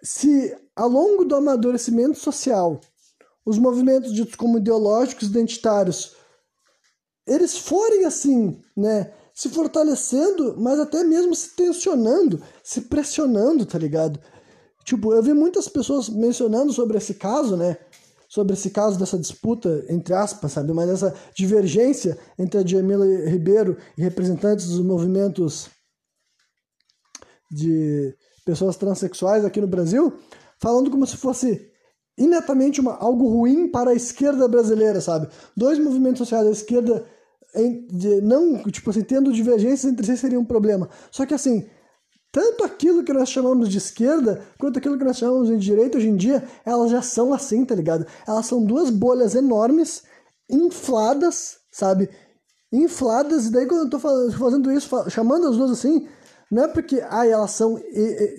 se ao longo do amadurecimento social os movimentos ditos como ideológicos identitários eles forem assim, né, se fortalecendo, mas até mesmo se tensionando, se pressionando, tá ligado? Tipo, eu vi muitas pessoas mencionando sobre esse caso, né? Sobre esse caso dessa disputa, entre aspas, sabe? Mas essa divergência entre a Jamila Ribeiro e representantes dos movimentos de pessoas transexuais aqui no Brasil, falando como se fosse inetamente uma, algo ruim para a esquerda brasileira, sabe? Dois movimentos sociais da esquerda em, de, não, tipo assim, tendo divergências entre si seria um problema. Só que assim, tanto aquilo que nós chamamos de esquerda, quanto aquilo que nós chamamos de direita hoje em dia, elas já são assim, tá ligado? Elas são duas bolhas enormes, infladas, sabe? Infladas, e daí quando eu tô fazendo isso, chamando as duas assim, não é porque ah, elas são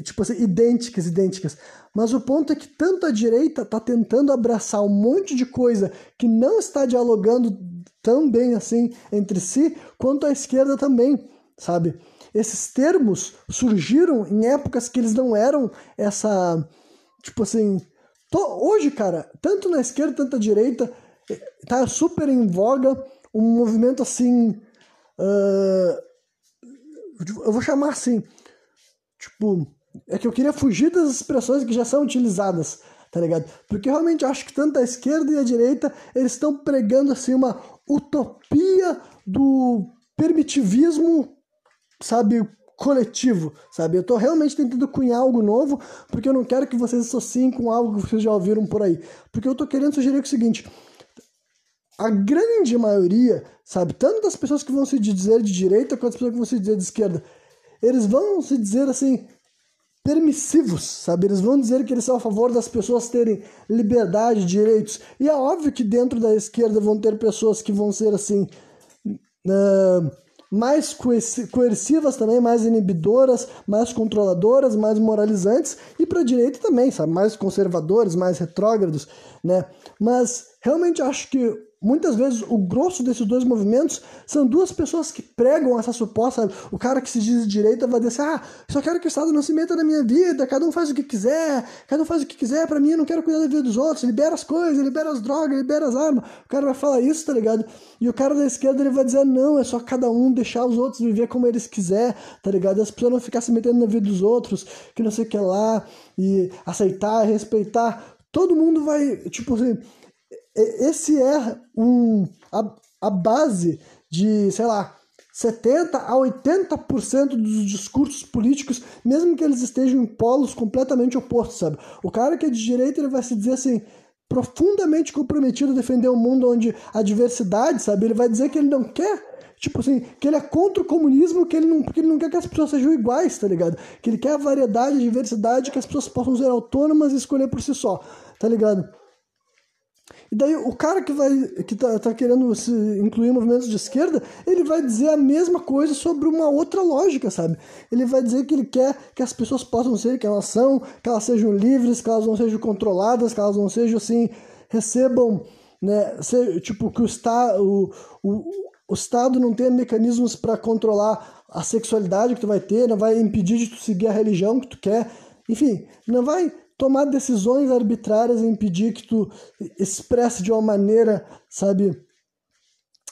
tipo assim, idênticas, idênticas. Mas o ponto é que tanto a direita está tentando abraçar um monte de coisa que não está dialogando tão bem assim entre si, quanto a esquerda também, sabe? Esses termos surgiram em épocas que eles não eram essa. Tipo assim. Hoje, cara, tanto na esquerda quanto na direita, eh, tá super em voga um movimento assim. Uh, eu vou chamar assim, tipo, é que eu queria fugir das expressões que já são utilizadas, tá ligado? Porque eu realmente acho que tanto a esquerda e a direita, eles estão pregando assim uma utopia do permitivismo, sabe, coletivo, sabe? Eu tô realmente tentando cunhar algo novo, porque eu não quero que vocês associem com algo que vocês já ouviram por aí. Porque eu tô querendo sugerir o seguinte, a grande maioria, sabe, tanto das pessoas que vão se dizer de direita quanto das pessoas que vão se dizer de esquerda, eles vão se dizer assim permissivos, sabe? Eles vão dizer que eles são a favor das pessoas terem liberdade, direitos. E é óbvio que dentro da esquerda vão ter pessoas que vão ser assim uh, mais coercivas também, mais inibidoras, mais controladoras, mais moralizantes, e para a direita também, sabe? Mais conservadores, mais retrógrados, né? Mas realmente acho que Muitas vezes o grosso desses dois movimentos são duas pessoas que pregam essa suposta. O cara que se diz de direita vai dizer: ah, só quero que o Estado não se meta na minha vida, cada um faz o que quiser, cada um faz o que quiser, para mim eu não quero cuidar da vida dos outros, libera as coisas, libera as drogas, libera as armas. O cara vai falar isso, tá ligado? E o cara da esquerda ele vai dizer: não, é só cada um deixar os outros viver como eles quiser, tá ligado? As pessoas não ficar se metendo na vida dos outros, que não sei o que lá, e aceitar, respeitar. Todo mundo vai, tipo assim esse é um, a, a base de, sei lá, 70 a 80% dos discursos políticos, mesmo que eles estejam em polos completamente opostos, sabe? O cara que é de direita, ele vai se dizer assim, profundamente comprometido a defender um mundo onde a diversidade, sabe? Ele vai dizer que ele não quer Tipo assim, que ele é contra o comunismo, que ele não, porque ele não quer que as pessoas sejam iguais, tá ligado? Que ele quer a variedade, a diversidade, que as pessoas possam ser autônomas e escolher por si só, tá ligado? E daí o cara que vai que tá, tá querendo se incluir movimentos de esquerda, ele vai dizer a mesma coisa sobre uma outra lógica, sabe? Ele vai dizer que ele quer que as pessoas possam ser que elas são, que elas sejam livres, que elas não sejam controladas, que elas não sejam assim, recebam, né, ser, tipo que o, está, o, o, o Estado não tem mecanismos para controlar a sexualidade que tu vai ter, não vai impedir de tu seguir a religião que tu quer, enfim, não vai tomar decisões arbitrárias e impedir que tu expresse de uma maneira, sabe,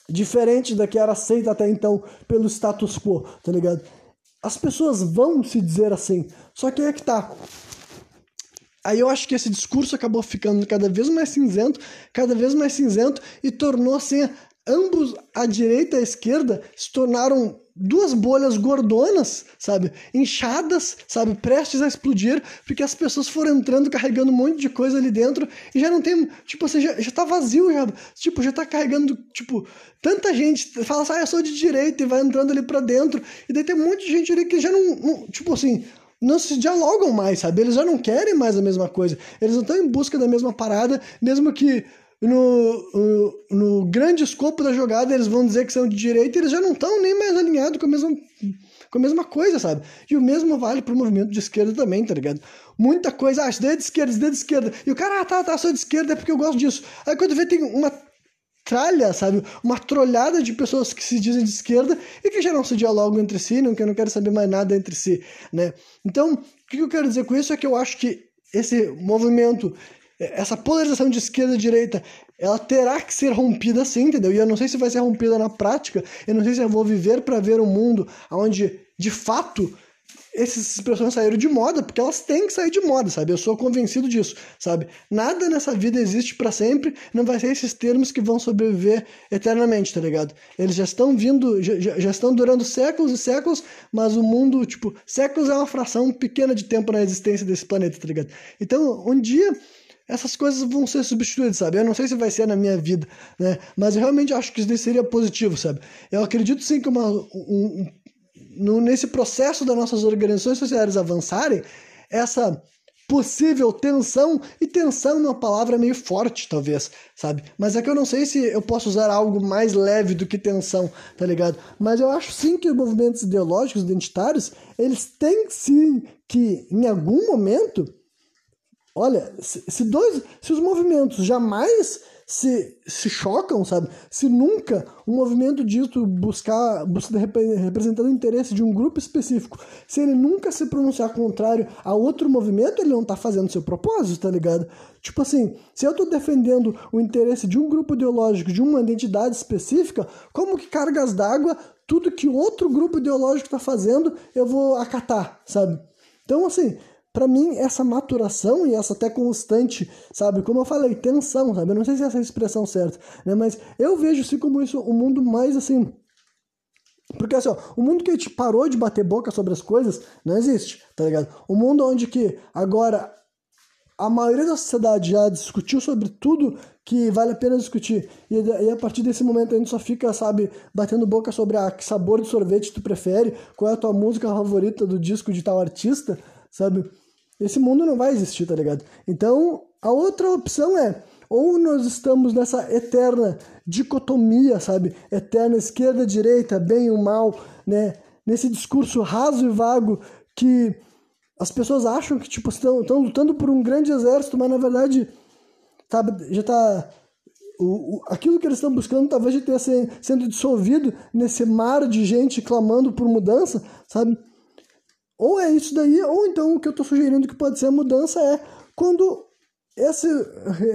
diferente da que era aceita até então pelo status quo, tá ligado? As pessoas vão se dizer assim, só que é que tá. Aí eu acho que esse discurso acabou ficando cada vez mais cinzento, cada vez mais cinzento e tornou assim ambos, a direita e a esquerda, se tornaram duas bolhas gordonas, sabe? Inchadas, sabe? Prestes a explodir, porque as pessoas foram entrando carregando um monte de coisa ali dentro e já não tem, tipo, assim, já, já tá vazio, já, tipo, já tá carregando, tipo, tanta gente fala assim, ah, eu sou de direita e vai entrando ali pra dentro, e daí tem um monte de gente ali que já não, não tipo assim, não se dialogam mais, sabe? Eles já não querem mais a mesma coisa. Eles não estão em busca da mesma parada, mesmo que no, no, grande escopo da jogada eles vão dizer que são de direita eles já não estão nem mais alinhados com a mesma com a mesma coisa, sabe? E o mesmo vale pro movimento de esquerda também, tá ligado? Muita coisa, ah, isso daí é de esquerda, isso daí é de esquerda. E o cara, ah, tá, tá, sou de esquerda é porque eu gosto disso. Aí quando vê tem uma tralha, sabe? Uma trolhada de pessoas que se dizem de esquerda e que já não se dialogam entre si, não, que não querem saber mais nada entre si, né? Então, o que eu quero dizer com isso é que eu acho que esse movimento essa polarização de esquerda e direita, ela terá que ser rompida sim, entendeu? E eu não sei se vai ser rompida na prática, eu não sei se eu vou viver para ver um mundo onde, de fato, essas expressões saíram de moda, porque elas têm que sair de moda, sabe? Eu sou convencido disso, sabe? Nada nessa vida existe para sempre, não vai ser esses termos que vão sobreviver eternamente, tá ligado? Eles já estão vindo, já, já estão durando séculos e séculos, mas o mundo, tipo, séculos é uma fração pequena de tempo na existência desse planeta, tá ligado? Então, um dia essas coisas vão ser substituídas, sabe? Eu não sei se vai ser na minha vida, né? Mas eu realmente acho que isso seria positivo, sabe? Eu acredito sim que uma, um, nesse processo das nossas organizações sociais avançarem, essa possível tensão, e tensão é uma palavra meio forte, talvez, sabe? Mas é que eu não sei se eu posso usar algo mais leve do que tensão, tá ligado? Mas eu acho sim que os movimentos ideológicos, identitários, eles têm sim que, em algum momento, Olha, se, dois, se os movimentos jamais se, se chocam, sabe? Se nunca um movimento dito buscar, buscar representando o interesse de um grupo específico, se ele nunca se pronunciar contrário a outro movimento, ele não tá fazendo seu propósito, tá ligado? Tipo assim, se eu tô defendendo o interesse de um grupo ideológico, de uma identidade específica, como que cargas d'água, tudo que outro grupo ideológico tá fazendo, eu vou acatar, sabe? Então, assim, para mim, essa maturação e essa até constante, sabe? Como eu falei, tensão, sabe? Eu não sei se é essa a expressão certa, né? Mas eu vejo assim como isso, um mundo mais assim. Porque assim, ó, o mundo que a gente parou de bater boca sobre as coisas não existe, tá ligado? O mundo onde que agora a maioria da sociedade já discutiu sobre tudo que vale a pena discutir. E, e, a partir desse momento a gente só fica, sabe, batendo boca sobre a que sabor de sorvete tu prefere, qual é a tua música favorita do disco de tal artista, sabe? Esse mundo não vai existir, tá ligado? Então, a outra opção é ou nós estamos nessa eterna dicotomia, sabe? Eterna esquerda, direita, bem e mal, né? Nesse discurso raso e vago que as pessoas acham que tipo estão, estão lutando por um grande exército, mas na verdade tá, já tá o, o, aquilo que eles estão buscando talvez já tenha sendo dissolvido nesse mar de gente clamando por mudança, sabe? Ou é isso daí, ou então o que eu estou sugerindo que pode ser a mudança é quando esse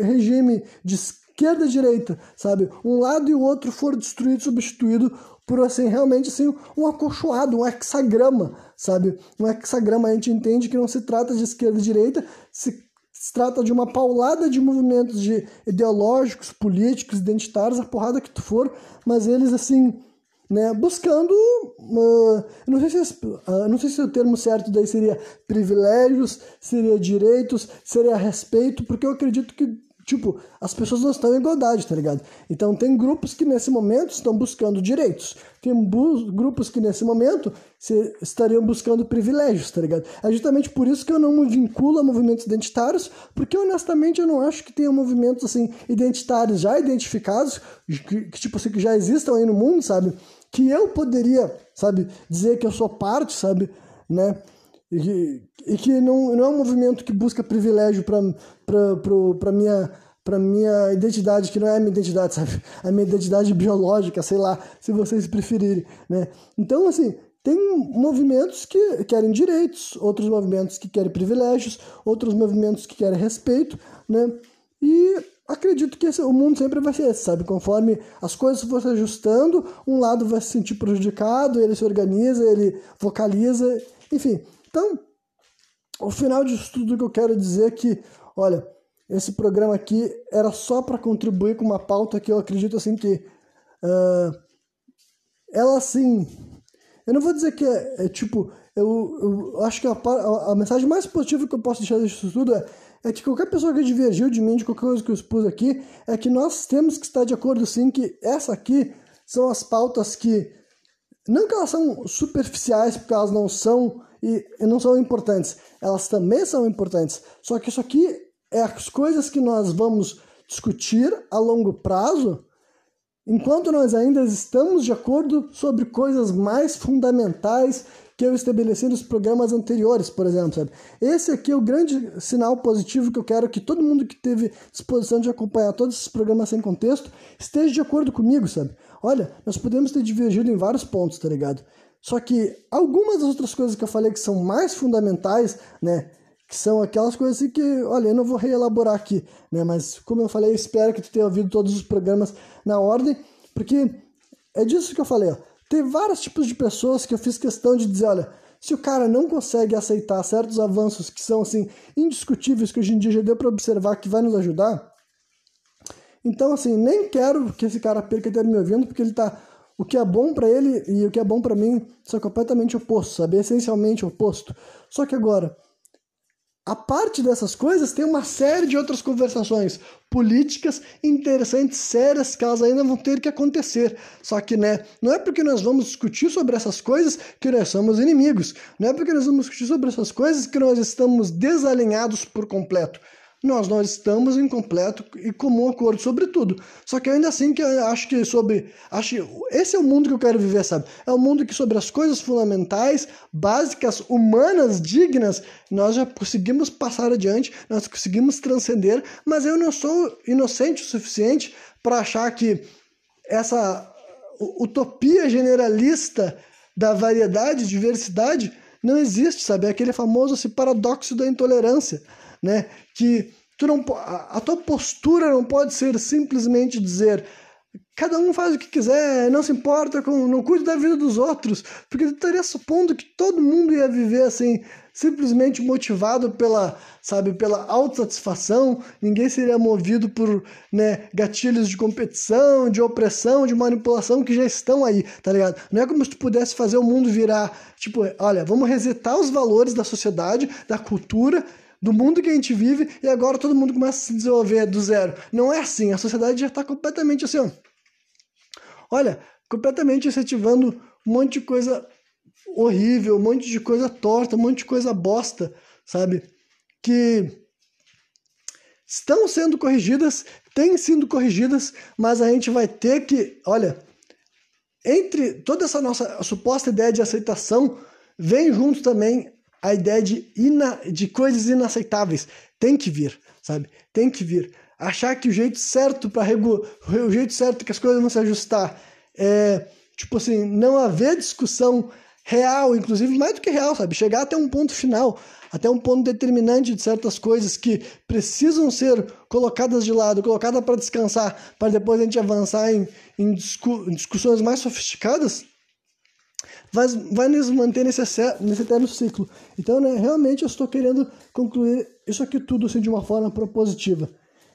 regime de esquerda direita, sabe, um lado e o outro for destruído, substituído por assim realmente assim um acolchoado, um hexagrama, sabe? Um hexagrama a gente entende que não se trata de esquerda e direita, se, se trata de uma paulada de movimentos de ideológicos, políticos, identitários, a porrada que tu for, mas eles assim né, buscando, uh, não, sei se, uh, não sei se o termo certo daí seria privilégios, seria direitos, seria respeito, porque eu acredito que tipo, as pessoas não estão em igualdade, tá ligado? Então tem grupos que nesse momento estão buscando direitos. Tem grupos que nesse momento se, estariam buscando privilégios, tá ligado? É justamente por isso que eu não me vinculo a movimentos identitários, porque honestamente eu não acho que tenha movimentos assim identitários já identificados, que, que tipo assim, que já existam aí no mundo, sabe? Que eu poderia, sabe, dizer que eu sou parte, sabe, né? E que, e que não, não é um movimento que busca privilégio para minha para minha identidade, que não é a minha identidade, sabe? A minha identidade biológica, sei lá, se vocês preferirem, né? Então, assim, tem movimentos que querem direitos, outros movimentos que querem privilégios, outros movimentos que querem respeito, né? E acredito que esse, o mundo sempre vai ser esse, sabe? Conforme as coisas for se ajustando, um lado vai se sentir prejudicado, ele se organiza, ele vocaliza, enfim. Então, o final disso tudo que eu quero dizer é que, olha, esse programa aqui era só para contribuir com uma pauta que eu acredito assim que uh, ela assim, eu não vou dizer que é, é tipo, eu, eu, acho que a, a, a, mensagem mais positiva que eu posso deixar disso tudo é, é que qualquer pessoa que divergiu de mim, de qualquer coisa que eu expus aqui, é que nós temos que estar de acordo sim que essa aqui são as pautas que não que elas são superficiais, porque elas não são e não são importantes. Elas também são importantes. Só que isso aqui é as coisas que nós vamos discutir a longo prazo, enquanto nós ainda estamos de acordo sobre coisas mais fundamentais que eu estabeleci nos programas anteriores, por exemplo. Sabe? Esse aqui é o grande sinal positivo que eu quero que todo mundo que teve disposição de acompanhar todos esses programas sem contexto esteja de acordo comigo, sabe? Olha, nós podemos ter divergido em vários pontos, tá ligado? Só que algumas das outras coisas que eu falei que são mais fundamentais, né? Que são aquelas coisas assim que, olha, eu não vou reelaborar aqui, né? Mas como eu falei, espero que tu tenha ouvido todos os programas na ordem, porque é disso que eu falei, ó. Tem vários tipos de pessoas que eu fiz questão de dizer, olha, se o cara não consegue aceitar certos avanços que são assim indiscutíveis, que hoje em dia já deu para observar que vai nos ajudar, então assim, nem quero que esse cara perca ter me ouvindo, porque ele tá o que é bom para ele e o que é bom para mim são completamente opostos, sabe? Essencialmente oposto. Só que agora, a parte dessas coisas tem uma série de outras conversações políticas interessantes, sérias, que elas ainda vão ter que acontecer. Só que, né, não é porque nós vamos discutir sobre essas coisas que nós somos inimigos. Não é porque nós vamos discutir sobre essas coisas que nós estamos desalinhados por completo nós não estamos em completo e comum acordo sobre tudo. Só que ainda assim que eu acho que sobre. Acho esse é o mundo que eu quero viver, sabe? É um mundo que sobre as coisas fundamentais, básicas, humanas, dignas, nós já conseguimos passar adiante, nós conseguimos transcender, mas eu não sou inocente o suficiente para achar que essa utopia generalista da variedade, diversidade, não existe, sabe? É aquele famoso esse paradoxo da intolerância né? Que tu não a, tua postura não pode ser simplesmente dizer cada um faz o que quiser, não se importa com, não cuide da vida dos outros, porque tu estaria supondo que todo mundo ia viver assim, simplesmente motivado pela, sabe, pela autossatisfação, ninguém seria movido por, né, gatilhos de competição, de opressão, de manipulação que já estão aí, tá ligado? Não é como se tu pudesse fazer o mundo virar, tipo, olha, vamos resetar os valores da sociedade, da cultura do mundo que a gente vive e agora todo mundo começa a se desenvolver do zero. Não é assim, a sociedade já está completamente assim, ó. Olha, completamente incentivando um monte de coisa horrível, um monte de coisa torta, um monte de coisa bosta, sabe? Que estão sendo corrigidas, têm sido corrigidas, mas a gente vai ter que, olha, entre toda essa nossa suposta ideia de aceitação, vem junto também a ideia de, ina, de coisas inaceitáveis. Tem que vir, sabe? Tem que vir. Achar que o jeito certo para regular, o jeito certo que as coisas vão se ajustar é, tipo assim, não haver discussão real, inclusive mais do que real, sabe? Chegar até um ponto final, até um ponto determinante de certas coisas que precisam ser colocadas de lado, colocadas para descansar, para depois a gente avançar em, em, discu em discussões mais sofisticadas vai, vai nos manter nesse, nesse eterno ciclo. Então, né, realmente eu estou querendo concluir isso aqui tudo assim, de uma forma propositiva.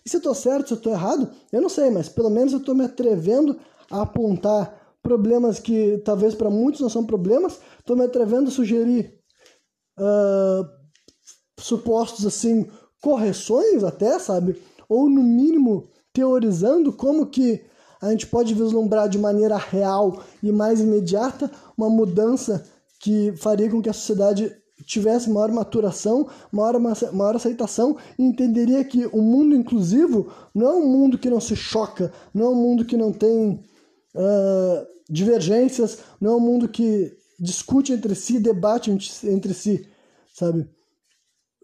E se eu estou certo, se eu estou errado, eu não sei, mas pelo menos eu estou me atrevendo a apontar problemas que talvez para muitos não são problemas, estou me atrevendo a sugerir uh, supostos assim, correções até, sabe? ou no mínimo teorizando como que a gente pode vislumbrar de maneira real e mais imediata uma mudança que faria com que a sociedade tivesse maior maturação, maior, maior aceitação e entenderia que o mundo inclusivo não é um mundo que não se choca, não é um mundo que não tem uh, divergências, não é um mundo que discute entre si, debate entre si, sabe?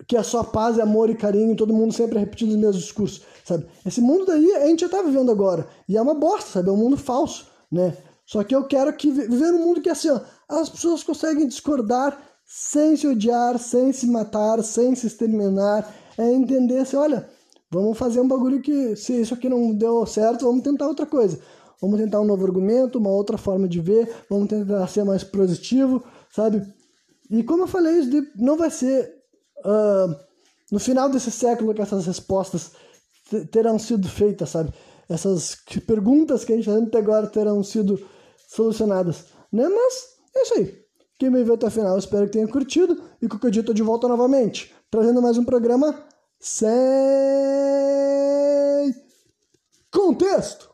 Que é só paz, amor e carinho, todo mundo sempre repetindo os mesmos discursos, sabe? Esse mundo daí a gente já tá vivendo agora, e é uma bosta, sabe? É um mundo falso, né? Só que eu quero que viver num mundo que assim, ó, as pessoas conseguem discordar sem se odiar, sem se matar, sem se exterminar, é entender assim, olha, vamos fazer um bagulho que se isso aqui não deu certo, vamos tentar outra coisa. Vamos tentar um novo argumento, uma outra forma de ver, vamos tentar ser mais positivo, sabe? E como eu falei, isso não vai ser uh, no final desse século que essas respostas terão sido feitas, sabe? Essas perguntas que a gente faz até agora terão sido solucionadas, né? Mas é isso aí. Quem me viu até o final, espero que tenha curtido. E qualquer dia eu tô de volta novamente, trazendo mais um programa sem contexto.